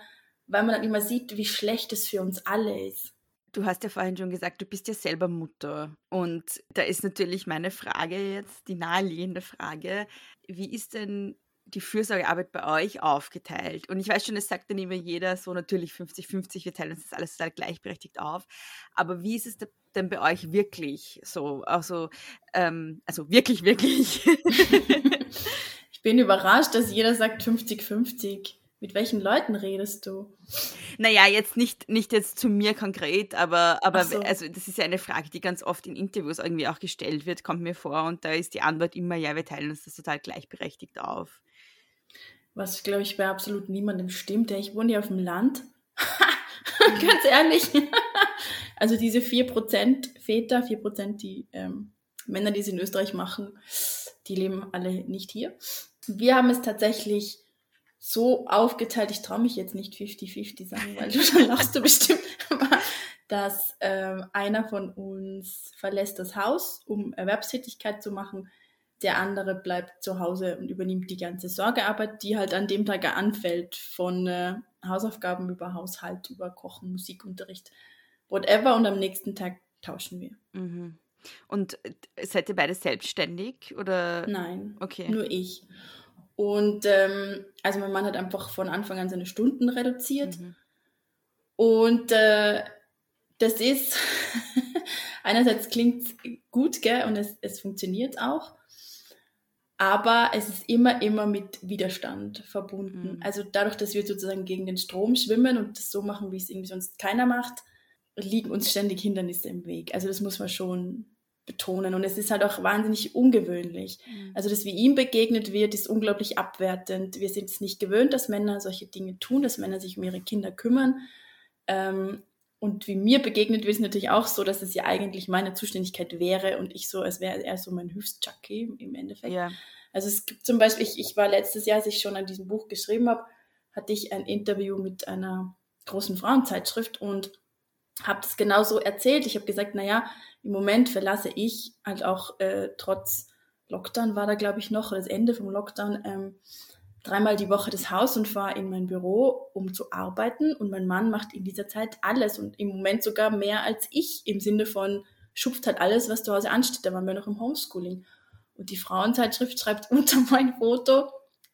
weil man dann immer sieht, wie schlecht es für uns alle ist. Du hast ja vorhin schon gesagt, du bist ja selber Mutter. Und da ist natürlich meine Frage jetzt, die naheliegende Frage, wie ist denn die Fürsorgearbeit bei euch aufgeteilt? Und ich weiß schon, es sagt dann immer jeder so natürlich 50-50, wir teilen uns das alles total gleichberechtigt auf. Aber wie ist es denn bei euch wirklich so? Also, ähm, also wirklich, wirklich. ich bin überrascht, dass jeder sagt 50-50. Mit welchen Leuten redest du? Naja, jetzt nicht, nicht jetzt zu mir konkret, aber, aber so. also das ist ja eine Frage, die ganz oft in Interviews irgendwie auch gestellt wird, kommt mir vor. Und da ist die Antwort immer, ja, wir teilen uns das total gleichberechtigt auf. Was, glaube ich, bei absolut niemandem stimmt. Ich wohne ja auf dem Land. ganz ehrlich. also diese 4% Väter, 4%, die ähm, Männer, die es in Österreich machen, die leben alle nicht hier. Wir haben es tatsächlich so aufgeteilt, ich traue mich jetzt nicht 50-50 sagen, weil du dann lachst du bestimmt, dass ähm, einer von uns verlässt das Haus, um Erwerbstätigkeit zu machen, der andere bleibt zu Hause und übernimmt die ganze Sorgearbeit, die halt an dem Tag anfällt, von äh, Hausaufgaben über Haushalt, über Kochen, Musikunterricht, whatever. Und am nächsten Tag tauschen wir. Mhm. Und äh, seid ihr beide selbstständig oder? Nein, okay. nur ich. Und ähm, also mein Mann hat einfach von Anfang an seine Stunden reduziert. Mhm. Und äh, das ist, einerseits klingt gut, gell, und es, es funktioniert auch. Aber es ist immer, immer mit Widerstand verbunden. Mhm. Also dadurch, dass wir sozusagen gegen den Strom schwimmen und das so machen, wie es irgendwie sonst keiner macht, liegen uns ständig Hindernisse im Weg. Also das muss man schon betonen. Und es ist halt auch wahnsinnig ungewöhnlich. Mhm. Also das, wie ihm begegnet wird, ist unglaublich abwertend. Wir sind es nicht gewöhnt, dass Männer solche Dinge tun, dass Männer sich um ihre Kinder kümmern. Ähm, und wie mir begegnet wird, ist natürlich auch so, dass es ja eigentlich meine Zuständigkeit wäre und ich so, als wäre er so mein Hilfsjackie im Endeffekt. Ja. Also es gibt zum Beispiel, ich, ich war letztes Jahr, als ich schon an diesem Buch geschrieben habe, hatte ich ein Interview mit einer großen Frauenzeitschrift und habe das genauso erzählt. Ich habe gesagt, naja, im Moment verlasse ich halt auch äh, trotz Lockdown war da, glaube ich, noch, das Ende vom Lockdown, ähm, dreimal die Woche das Haus und fahre in mein Büro, um zu arbeiten. Und mein Mann macht in dieser Zeit alles und im Moment sogar mehr als ich im Sinne von schupft halt alles, was zu Hause ansteht. Da waren wir noch im Homeschooling. Und die Frauenzeitschrift schreibt unter mein Foto,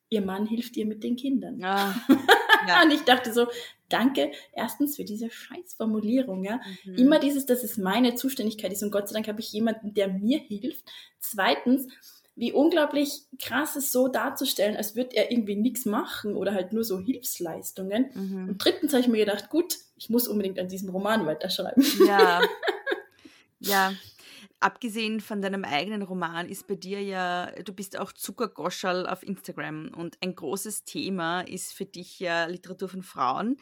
ihr Mann hilft ihr mit den Kindern. Ah, ja. und ich dachte so, danke erstens für diese Scheißformulierung. Ja? Mhm. Immer dieses, dass es meine Zuständigkeit ist und Gott sei Dank habe ich jemanden, der mir hilft. Zweitens, wie unglaublich krass ist, so darzustellen, als würde er irgendwie nichts machen oder halt nur so Hilfsleistungen. Mhm. Und drittens habe ich mir gedacht, gut, ich muss unbedingt an diesem Roman weiterschreiben. Ja. ja. Abgesehen von deinem eigenen Roman ist bei dir ja, du bist auch Zuckergoschal auf Instagram und ein großes Thema ist für dich ja Literatur von Frauen.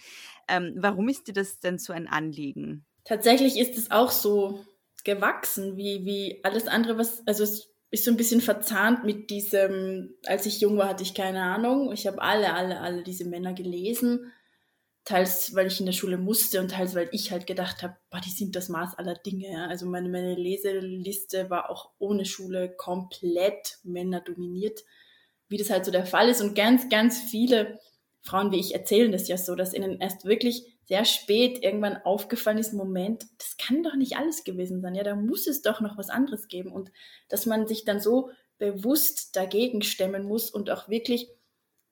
Ähm, warum ist dir das denn so ein Anliegen? Tatsächlich ist es auch so gewachsen, wie, wie alles andere, was, also es ist so ein bisschen verzahnt mit diesem, als ich jung war, hatte ich keine Ahnung. Ich habe alle, alle, alle diese Männer gelesen. Teils, weil ich in der Schule musste und teils, weil ich halt gedacht habe, die sind das Maß aller Dinge. Ja. Also meine, meine Leseliste war auch ohne Schule komplett Männer dominiert, wie das halt so der Fall ist. Und ganz, ganz viele Frauen wie ich erzählen das ja so, dass ihnen erst wirklich sehr spät irgendwann aufgefallen ist, Moment, das kann doch nicht alles gewesen sein. Ja, da muss es doch noch was anderes geben. Und dass man sich dann so bewusst dagegen stemmen muss und auch wirklich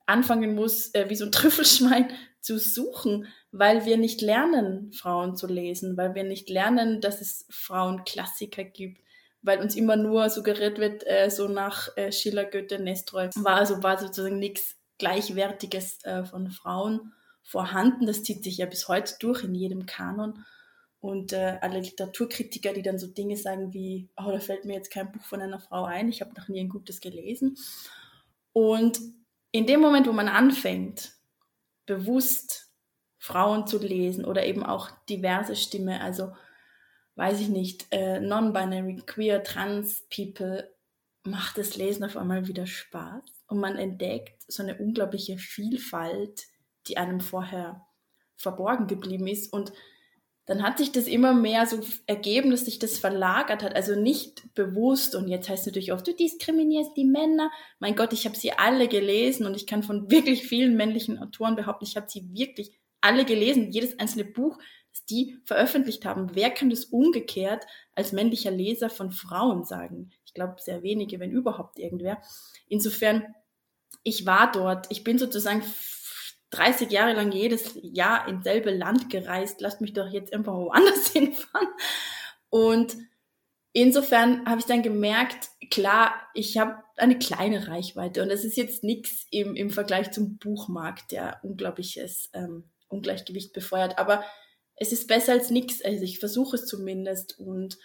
anfangen muss, äh, wie so ein Trüffelschwein zu suchen, weil wir nicht lernen, Frauen zu lesen, weil wir nicht lernen, dass es Frauenklassiker gibt, weil uns immer nur suggeriert wird, äh, so nach äh, Schiller, Goethe, Nestroy, war also war sozusagen nichts Gleichwertiges äh, von Frauen vorhanden. Das zieht sich ja bis heute durch in jedem Kanon. Und äh, alle Literaturkritiker, die dann so Dinge sagen wie, oh, da fällt mir jetzt kein Buch von einer Frau ein, ich habe noch nie ein gutes gelesen. Und in dem Moment, wo man anfängt, bewusst Frauen zu lesen oder eben auch diverse Stimme, also weiß ich nicht, äh, non-binary, queer, trans people, macht das Lesen auf einmal wieder Spaß und man entdeckt so eine unglaubliche Vielfalt die einem vorher verborgen geblieben ist. Und dann hat sich das immer mehr so ergeben, dass sich das verlagert hat. Also nicht bewusst. Und jetzt heißt es natürlich oft, du diskriminierst die Männer. Mein Gott, ich habe sie alle gelesen und ich kann von wirklich vielen männlichen Autoren behaupten, ich habe sie wirklich alle gelesen. Jedes einzelne Buch, das die veröffentlicht haben. Wer kann das umgekehrt als männlicher Leser von Frauen sagen? Ich glaube, sehr wenige, wenn überhaupt irgendwer. Insofern, ich war dort. Ich bin sozusagen 30 Jahre lang jedes Jahr ins selbe Land gereist, lasst mich doch jetzt einfach woanders hinfahren. Und insofern habe ich dann gemerkt, klar, ich habe eine kleine Reichweite und das ist jetzt nichts im, im Vergleich zum Buchmarkt, der unglaubliches ähm, Ungleichgewicht befeuert, aber es ist besser als nichts, also ich versuche es zumindest und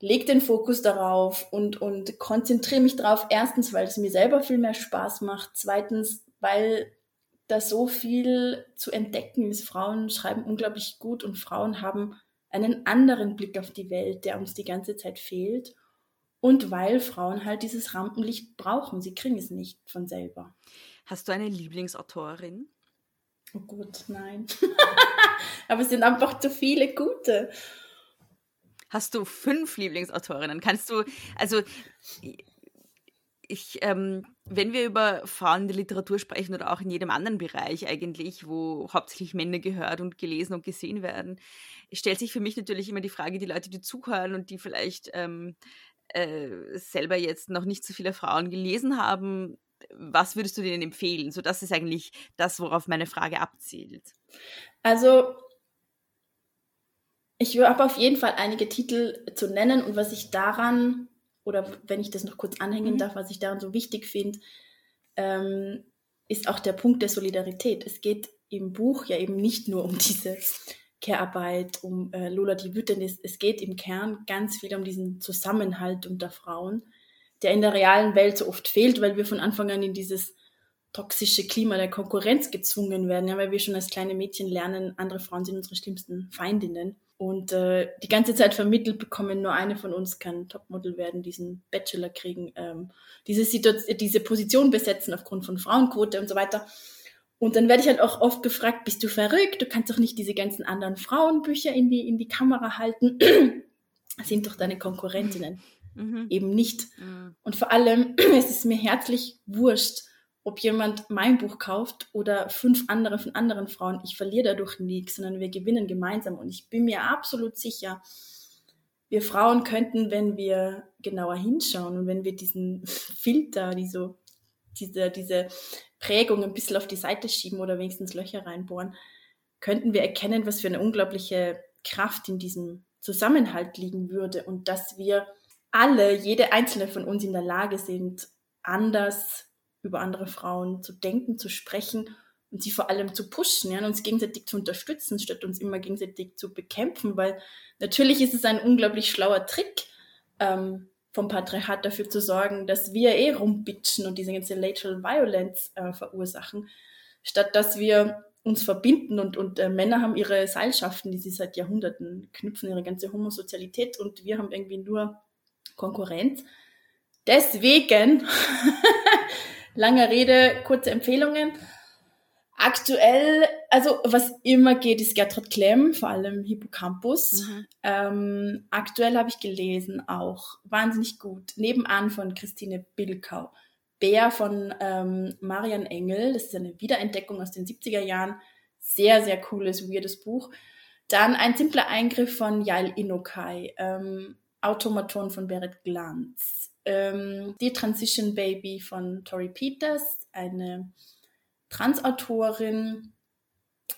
leg den Fokus darauf und, und konzentriere mich darauf. Erstens, weil es mir selber viel mehr Spaß macht. Zweitens, weil da so viel zu entdecken ist. Frauen schreiben unglaublich gut und Frauen haben einen anderen Blick auf die Welt, der uns die ganze Zeit fehlt. und weil Frauen halt dieses Rampenlicht brauchen. Sie kriegen es nicht von selber. Hast du eine Lieblingsautorin? Oh gut, nein. Aber es sind einfach zu viele gute. Hast du fünf Lieblingsautorinnen? Kannst du, also ich, ähm, wenn wir über Frauen in der Literatur sprechen oder auch in jedem anderen Bereich eigentlich, wo hauptsächlich Männer gehört und gelesen und gesehen werden, stellt sich für mich natürlich immer die Frage, die Leute, die zuhören und die vielleicht ähm, äh, selber jetzt noch nicht so viele Frauen gelesen haben, was würdest du denen empfehlen? So, das ist eigentlich das, worauf meine Frage abzielt. Also, ich habe auf jeden Fall einige Titel zu nennen und was ich daran, oder wenn ich das noch kurz anhängen mhm. darf, was ich daran so wichtig finde, ähm, ist auch der Punkt der Solidarität. Es geht im Buch ja eben nicht nur um diese Care-Arbeit, um äh, Lola die Wütendnis. Es geht im Kern ganz viel um diesen Zusammenhalt unter Frauen der in der realen Welt so oft fehlt, weil wir von Anfang an in dieses toxische Klima der Konkurrenz gezwungen werden, ja, weil wir schon als kleine Mädchen lernen, andere Frauen sind unsere schlimmsten Feindinnen. Und äh, die ganze Zeit vermittelt bekommen, nur eine von uns kann Topmodel werden, diesen Bachelor kriegen, ähm, diese, Situation, diese Position besetzen aufgrund von Frauenquote und so weiter. Und dann werde ich halt auch oft gefragt, bist du verrückt? Du kannst doch nicht diese ganzen anderen Frauenbücher in die, in die Kamera halten. Das sind doch deine Konkurrentinnen mhm. eben nicht. Mhm. Und vor allem es ist mir herzlich wurscht, ob jemand mein Buch kauft oder fünf andere von anderen Frauen. Ich verliere dadurch nichts, sondern wir gewinnen gemeinsam. Und ich bin mir absolut sicher, wir Frauen könnten, wenn wir genauer hinschauen und wenn wir diesen Filter, die so, diese, diese Prägung ein bisschen auf die Seite schieben oder wenigstens Löcher reinbohren, könnten wir erkennen, was für eine unglaubliche Kraft in diesem Zusammenhalt liegen würde und dass wir alle, jede einzelne von uns in der Lage sind, anders über andere Frauen zu denken, zu sprechen und sie vor allem zu pushen, ja, uns gegenseitig zu unterstützen, statt uns immer gegenseitig zu bekämpfen, weil natürlich ist es ein unglaublich schlauer Trick ähm, vom Patriarchat dafür zu sorgen, dass wir eh rumbitschen und diese ganze Lateral Violence äh, verursachen, statt dass wir uns verbinden und, und äh, Männer haben ihre Seilschaften, die sie seit Jahrhunderten knüpfen, ihre ganze Homosozialität und wir haben irgendwie nur Konkurrenz. Deswegen, lange Rede, kurze Empfehlungen. Aktuell, also was immer geht, ist Gertrud Klemm, vor allem Hippocampus. Mhm. Ähm, aktuell habe ich gelesen auch, wahnsinnig gut, nebenan von Christine Bilkau. Bär von ähm, Marian Engel, das ist eine Wiederentdeckung aus den 70er Jahren. Sehr, sehr cooles, weirdes Buch. Dann ein simpler Eingriff von Yael Inokai. Ähm, Automaton von Berit Glanz. Ähm, die Transition Baby von Tori Peters, eine Transautorin.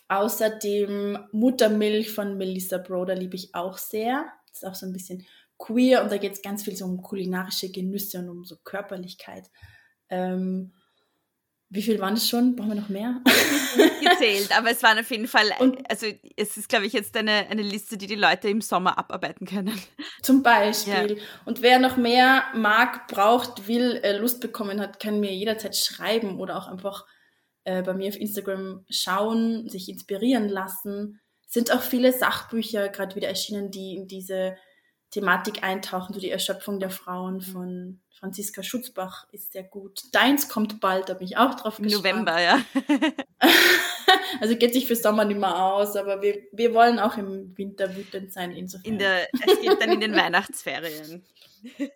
Außerdem Muttermilch von Melissa Broder liebe ich auch sehr. Das ist auch so ein bisschen queer und da geht es ganz viel so um kulinarische Genüsse und um so Körperlichkeit. Ähm, wie viel waren es schon? Brauchen wir noch mehr? gezählt, aber es waren auf jeden Fall, und, also es ist, glaube ich, jetzt eine, eine Liste, die die Leute im Sommer abarbeiten können. Zum Beispiel. Ja. Und wer noch mehr mag, braucht, will, äh, Lust bekommen hat, kann mir jederzeit schreiben oder auch einfach äh, bei mir auf Instagram schauen, sich inspirieren lassen. Es sind auch viele Sachbücher gerade wieder erschienen, die in diese Thematik eintauchen, so die Erschöpfung der Frauen mhm. von Franziska Schutzbach ist sehr gut. Deins kommt bald, da bin ich auch drauf gespannt. November, ja. also geht sich für Sommer nicht mehr aus, aber wir, wir wollen auch im Winter wütend sein, insofern. In der, es geht dann in den Weihnachtsferien.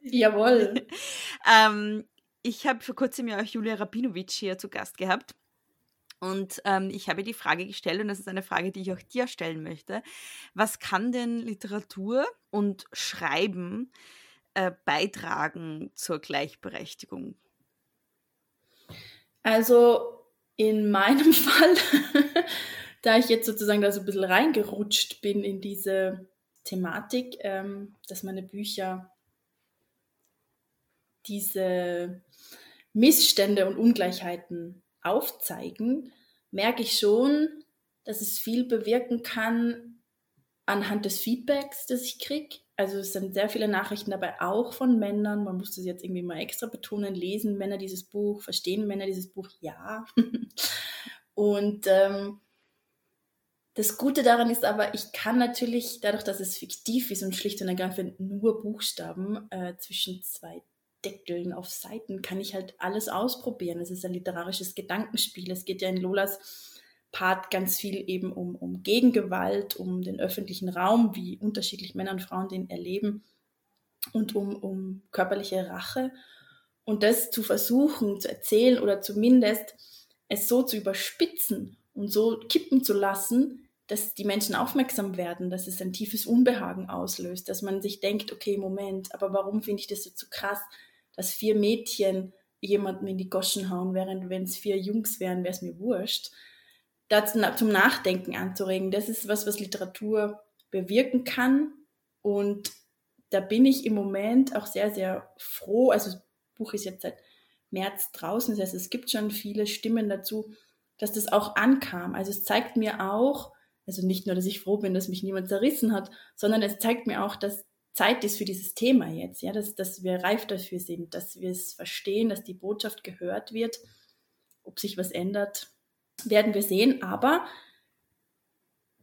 Jawohl. ähm, ich habe vor kurzem ja auch Julia Rabinovic hier zu Gast gehabt. Und ähm, ich habe die Frage gestellt, und das ist eine Frage, die ich auch dir stellen möchte. Was kann denn Literatur und Schreiben äh, beitragen zur Gleichberechtigung? Also in meinem Fall, da ich jetzt sozusagen da so ein bisschen reingerutscht bin in diese Thematik, ähm, dass meine Bücher diese Missstände und Ungleichheiten aufzeigen, merke ich schon, dass es viel bewirken kann anhand des Feedbacks, das ich kriege. Also es sind sehr viele Nachrichten dabei, auch von Männern. Man muss das jetzt irgendwie mal extra betonen. Lesen Männer dieses Buch? Verstehen Männer dieses Buch? Ja. Und ähm, Das Gute daran ist aber, ich kann natürlich, dadurch, dass es fiktiv ist und schlicht und ergreifend nur Buchstaben äh, zwischen zwei Deckeln auf Seiten, kann ich halt alles ausprobieren. Es ist ein literarisches Gedankenspiel. Es geht ja in Lolas Part ganz viel eben um, um Gegengewalt, um den öffentlichen Raum, wie unterschiedlich Männer und Frauen den erleben und um, um körperliche Rache. Und das zu versuchen zu erzählen oder zumindest es so zu überspitzen und so kippen zu lassen, dass die Menschen aufmerksam werden, dass es ein tiefes Unbehagen auslöst, dass man sich denkt, okay, Moment, aber warum finde ich das jetzt so krass, dass vier Mädchen jemanden in die Goschen hauen, während wenn es vier Jungs wären, wäre es mir wurscht. Dazu zum Nachdenken anzuregen, das ist was, was Literatur bewirken kann. Und da bin ich im Moment auch sehr, sehr froh. Also das Buch ist jetzt seit März draußen, das heißt, es gibt schon viele Stimmen dazu, dass das auch ankam. Also es zeigt mir auch, also nicht nur, dass ich froh bin, dass mich niemand zerrissen hat, sondern es zeigt mir auch, dass Zeit ist für dieses Thema jetzt, ja, dass, dass wir reif dafür sind, dass wir es verstehen, dass die Botschaft gehört wird. Ob sich was ändert, werden wir sehen. Aber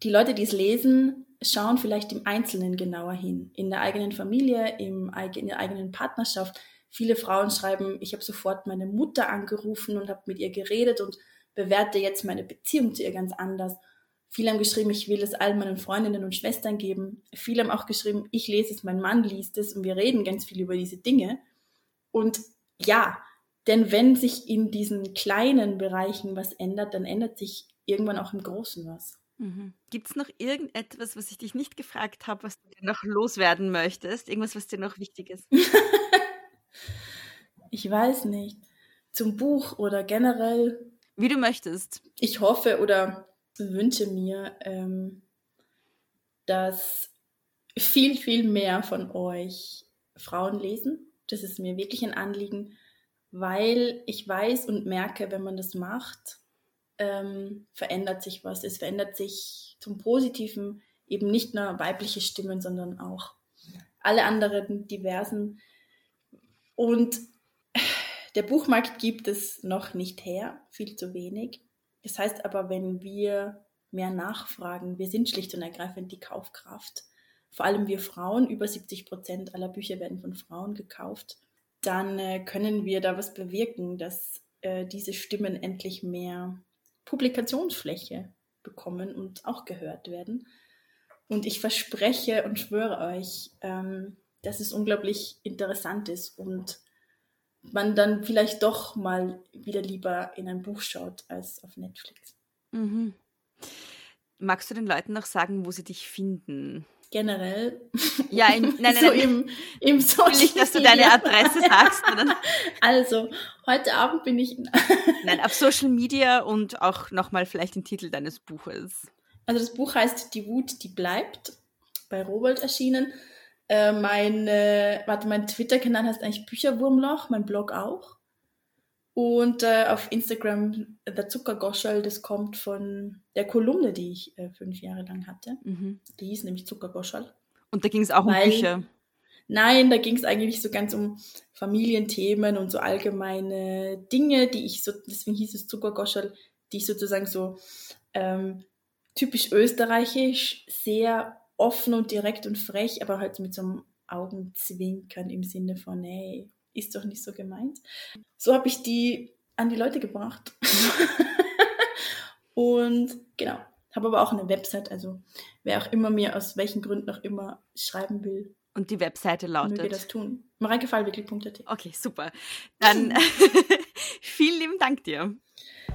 die Leute, die es lesen, schauen vielleicht im Einzelnen genauer hin. In der eigenen Familie, im, in der eigenen Partnerschaft. Viele Frauen schreiben, ich habe sofort meine Mutter angerufen und habe mit ihr geredet und bewerte jetzt meine Beziehung zu ihr ganz anders. Viele haben geschrieben, ich will es allen meinen Freundinnen und Schwestern geben. Viele haben auch geschrieben, ich lese es, mein Mann liest es und wir reden ganz viel über diese Dinge. Und ja, denn wenn sich in diesen kleinen Bereichen was ändert, dann ändert sich irgendwann auch im Großen was. Mhm. Gibt es noch irgendetwas, was ich dich nicht gefragt habe, was du noch loswerden möchtest? Irgendwas, was dir noch wichtig ist? ich weiß nicht. Zum Buch oder generell. Wie du möchtest. Ich hoffe oder wünsche mir, ähm, dass viel, viel mehr von euch Frauen lesen. Das ist mir wirklich ein Anliegen, weil ich weiß und merke, wenn man das macht, ähm, verändert sich was. Es verändert sich zum Positiven eben nicht nur weibliche Stimmen, sondern auch alle anderen diversen. Und der Buchmarkt gibt es noch nicht her, viel zu wenig. Das heißt aber, wenn wir mehr nachfragen, wir sind schlicht und ergreifend die Kaufkraft, vor allem wir Frauen, über 70 Prozent aller Bücher werden von Frauen gekauft, dann äh, können wir da was bewirken, dass äh, diese Stimmen endlich mehr Publikationsfläche bekommen und auch gehört werden. Und ich verspreche und schwöre euch, ähm, dass es unglaublich interessant ist und man dann vielleicht doch mal wieder lieber in ein Buch schaut als auf Netflix. Mhm. Magst du den Leuten noch sagen, wo sie dich finden? Generell. Ja, in, nein, nein, so nein. im, im Social ich, dass du deine Adresse sagst? Oder? Also, heute Abend bin ich. nein, auf Social Media und auch nochmal vielleicht den Titel deines Buches. Also, das Buch heißt Die Wut, die bleibt, bei Robolt erschienen. Äh, mein, äh, warte, mein Twitter-Kanal heißt eigentlich Bücherwurmloch, mein Blog auch. Und äh, auf Instagram der Zuckergoschel, das kommt von der Kolumne, die ich äh, fünf Jahre lang hatte. Mhm. Die hieß nämlich Zuckergoschel. Und da ging es auch Weil, um Bücher? Nein, da ging es eigentlich so ganz um Familienthemen und so allgemeine Dinge, die ich so, deswegen hieß es Zuckergoschel, die ich sozusagen so ähm, typisch österreichisch sehr offen und direkt und frech, aber halt mit so einem Augenzwinkern im Sinne von, hey, ist doch nicht so gemeint. So habe ich die an die Leute gebracht. und genau, habe aber auch eine Website, also wer auch immer mir aus welchen Gründen auch immer schreiben will. Und die Webseite lautet? Möge das tun. mareikefallwickel.at. Okay, super. Dann vielen lieben Dank dir.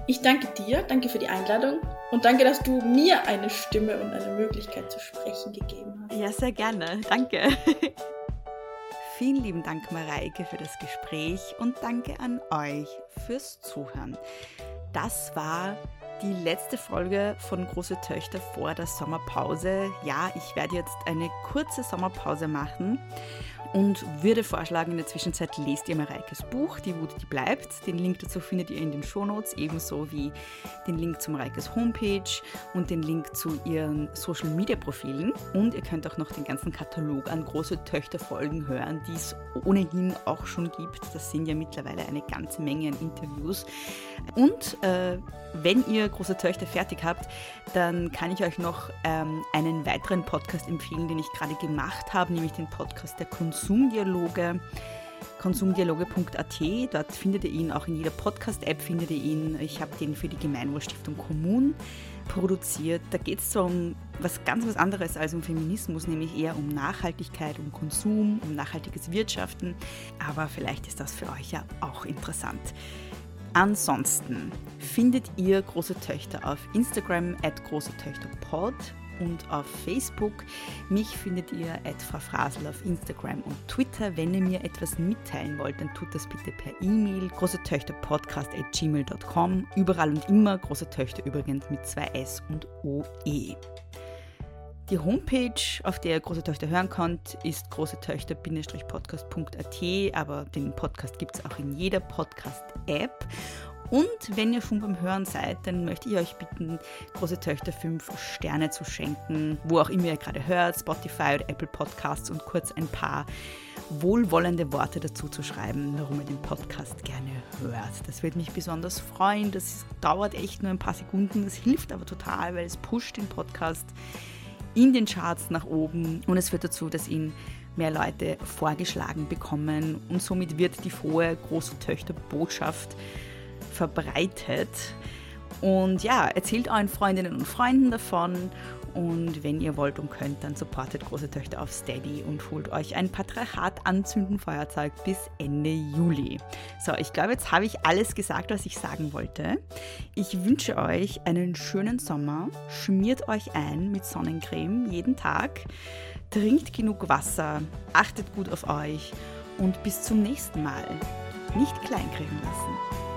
Ich danke dir, danke für die Einladung und danke, dass du mir eine Stimme und eine Möglichkeit zu sprechen gegeben hast. Ja, sehr gerne. Danke. Vielen lieben Dank, Mareike, für das Gespräch und danke an euch fürs Zuhören. Das war die letzte Folge von Große Töchter vor der Sommerpause. Ja, ich werde jetzt eine kurze Sommerpause machen und würde vorschlagen, in der Zwischenzeit lest ihr Mareikes Buch, Die Wut, die bleibt. Den Link dazu findet ihr in den Shownotes, ebenso wie den Link zu Mareikes Homepage und den Link zu ihren Social Media Profilen. Und ihr könnt auch noch den ganzen Katalog an große Töchterfolgen hören, die es ohnehin auch schon gibt. Das sind ja mittlerweile eine ganze Menge an Interviews. Und äh, wenn ihr große Töchter fertig habt, dann kann ich euch noch ähm, einen weiteren Podcast empfehlen, den ich gerade gemacht habe, nämlich den Podcast der Konsumdialoge konsumdialoge.at. Dort findet ihr ihn, auch in jeder Podcast-App findet ihr ihn. Ich habe den für die Gemeinwohlstiftung Kommun produziert. Da geht es so um was ganz was anderes als um Feminismus, nämlich eher um Nachhaltigkeit, um Konsum, um nachhaltiges Wirtschaften. Aber vielleicht ist das für euch ja auch interessant. Ansonsten findet ihr große Töchter auf Instagram at große Töchter Pod und auf Facebook. Mich findet ihr at Frau Frasel auf Instagram und Twitter. Wenn ihr mir etwas mitteilen wollt, dann tut das bitte per E-Mail große Töchter Podcast at gmail.com. Überall und immer große Töchter übrigens mit zwei S und OE. Die Homepage, auf der ihr Große Töchter hören könnt, ist großetöchter-podcast.at, aber den Podcast gibt es auch in jeder Podcast-App. Und wenn ihr schon beim Hören seid, dann möchte ich euch bitten, Große Töchter 5 Sterne zu schenken, wo auch immer ihr gerade hört, Spotify oder Apple Podcasts und kurz ein paar wohlwollende Worte dazu zu schreiben, warum ihr den Podcast gerne hört. Das würde mich besonders freuen. Das dauert echt nur ein paar Sekunden. Das hilft aber total, weil es pusht den Podcast in den Charts nach oben und es führt dazu, dass ihn mehr Leute vorgeschlagen bekommen und somit wird die frohe große Töchter-Botschaft verbreitet. Und ja, erzählt euren Freundinnen und Freunden davon und wenn ihr wollt und könnt, dann supportet Große Töchter auf Steady und holt euch ein Patriarchat anzünden Feuerzeug bis Ende Juli. So, ich glaube, jetzt habe ich alles gesagt, was ich sagen wollte. Ich wünsche euch einen schönen Sommer. Schmiert euch ein mit Sonnencreme jeden Tag. Trinkt genug Wasser. Achtet gut auf euch. Und bis zum nächsten Mal. Nicht kleinkriegen lassen.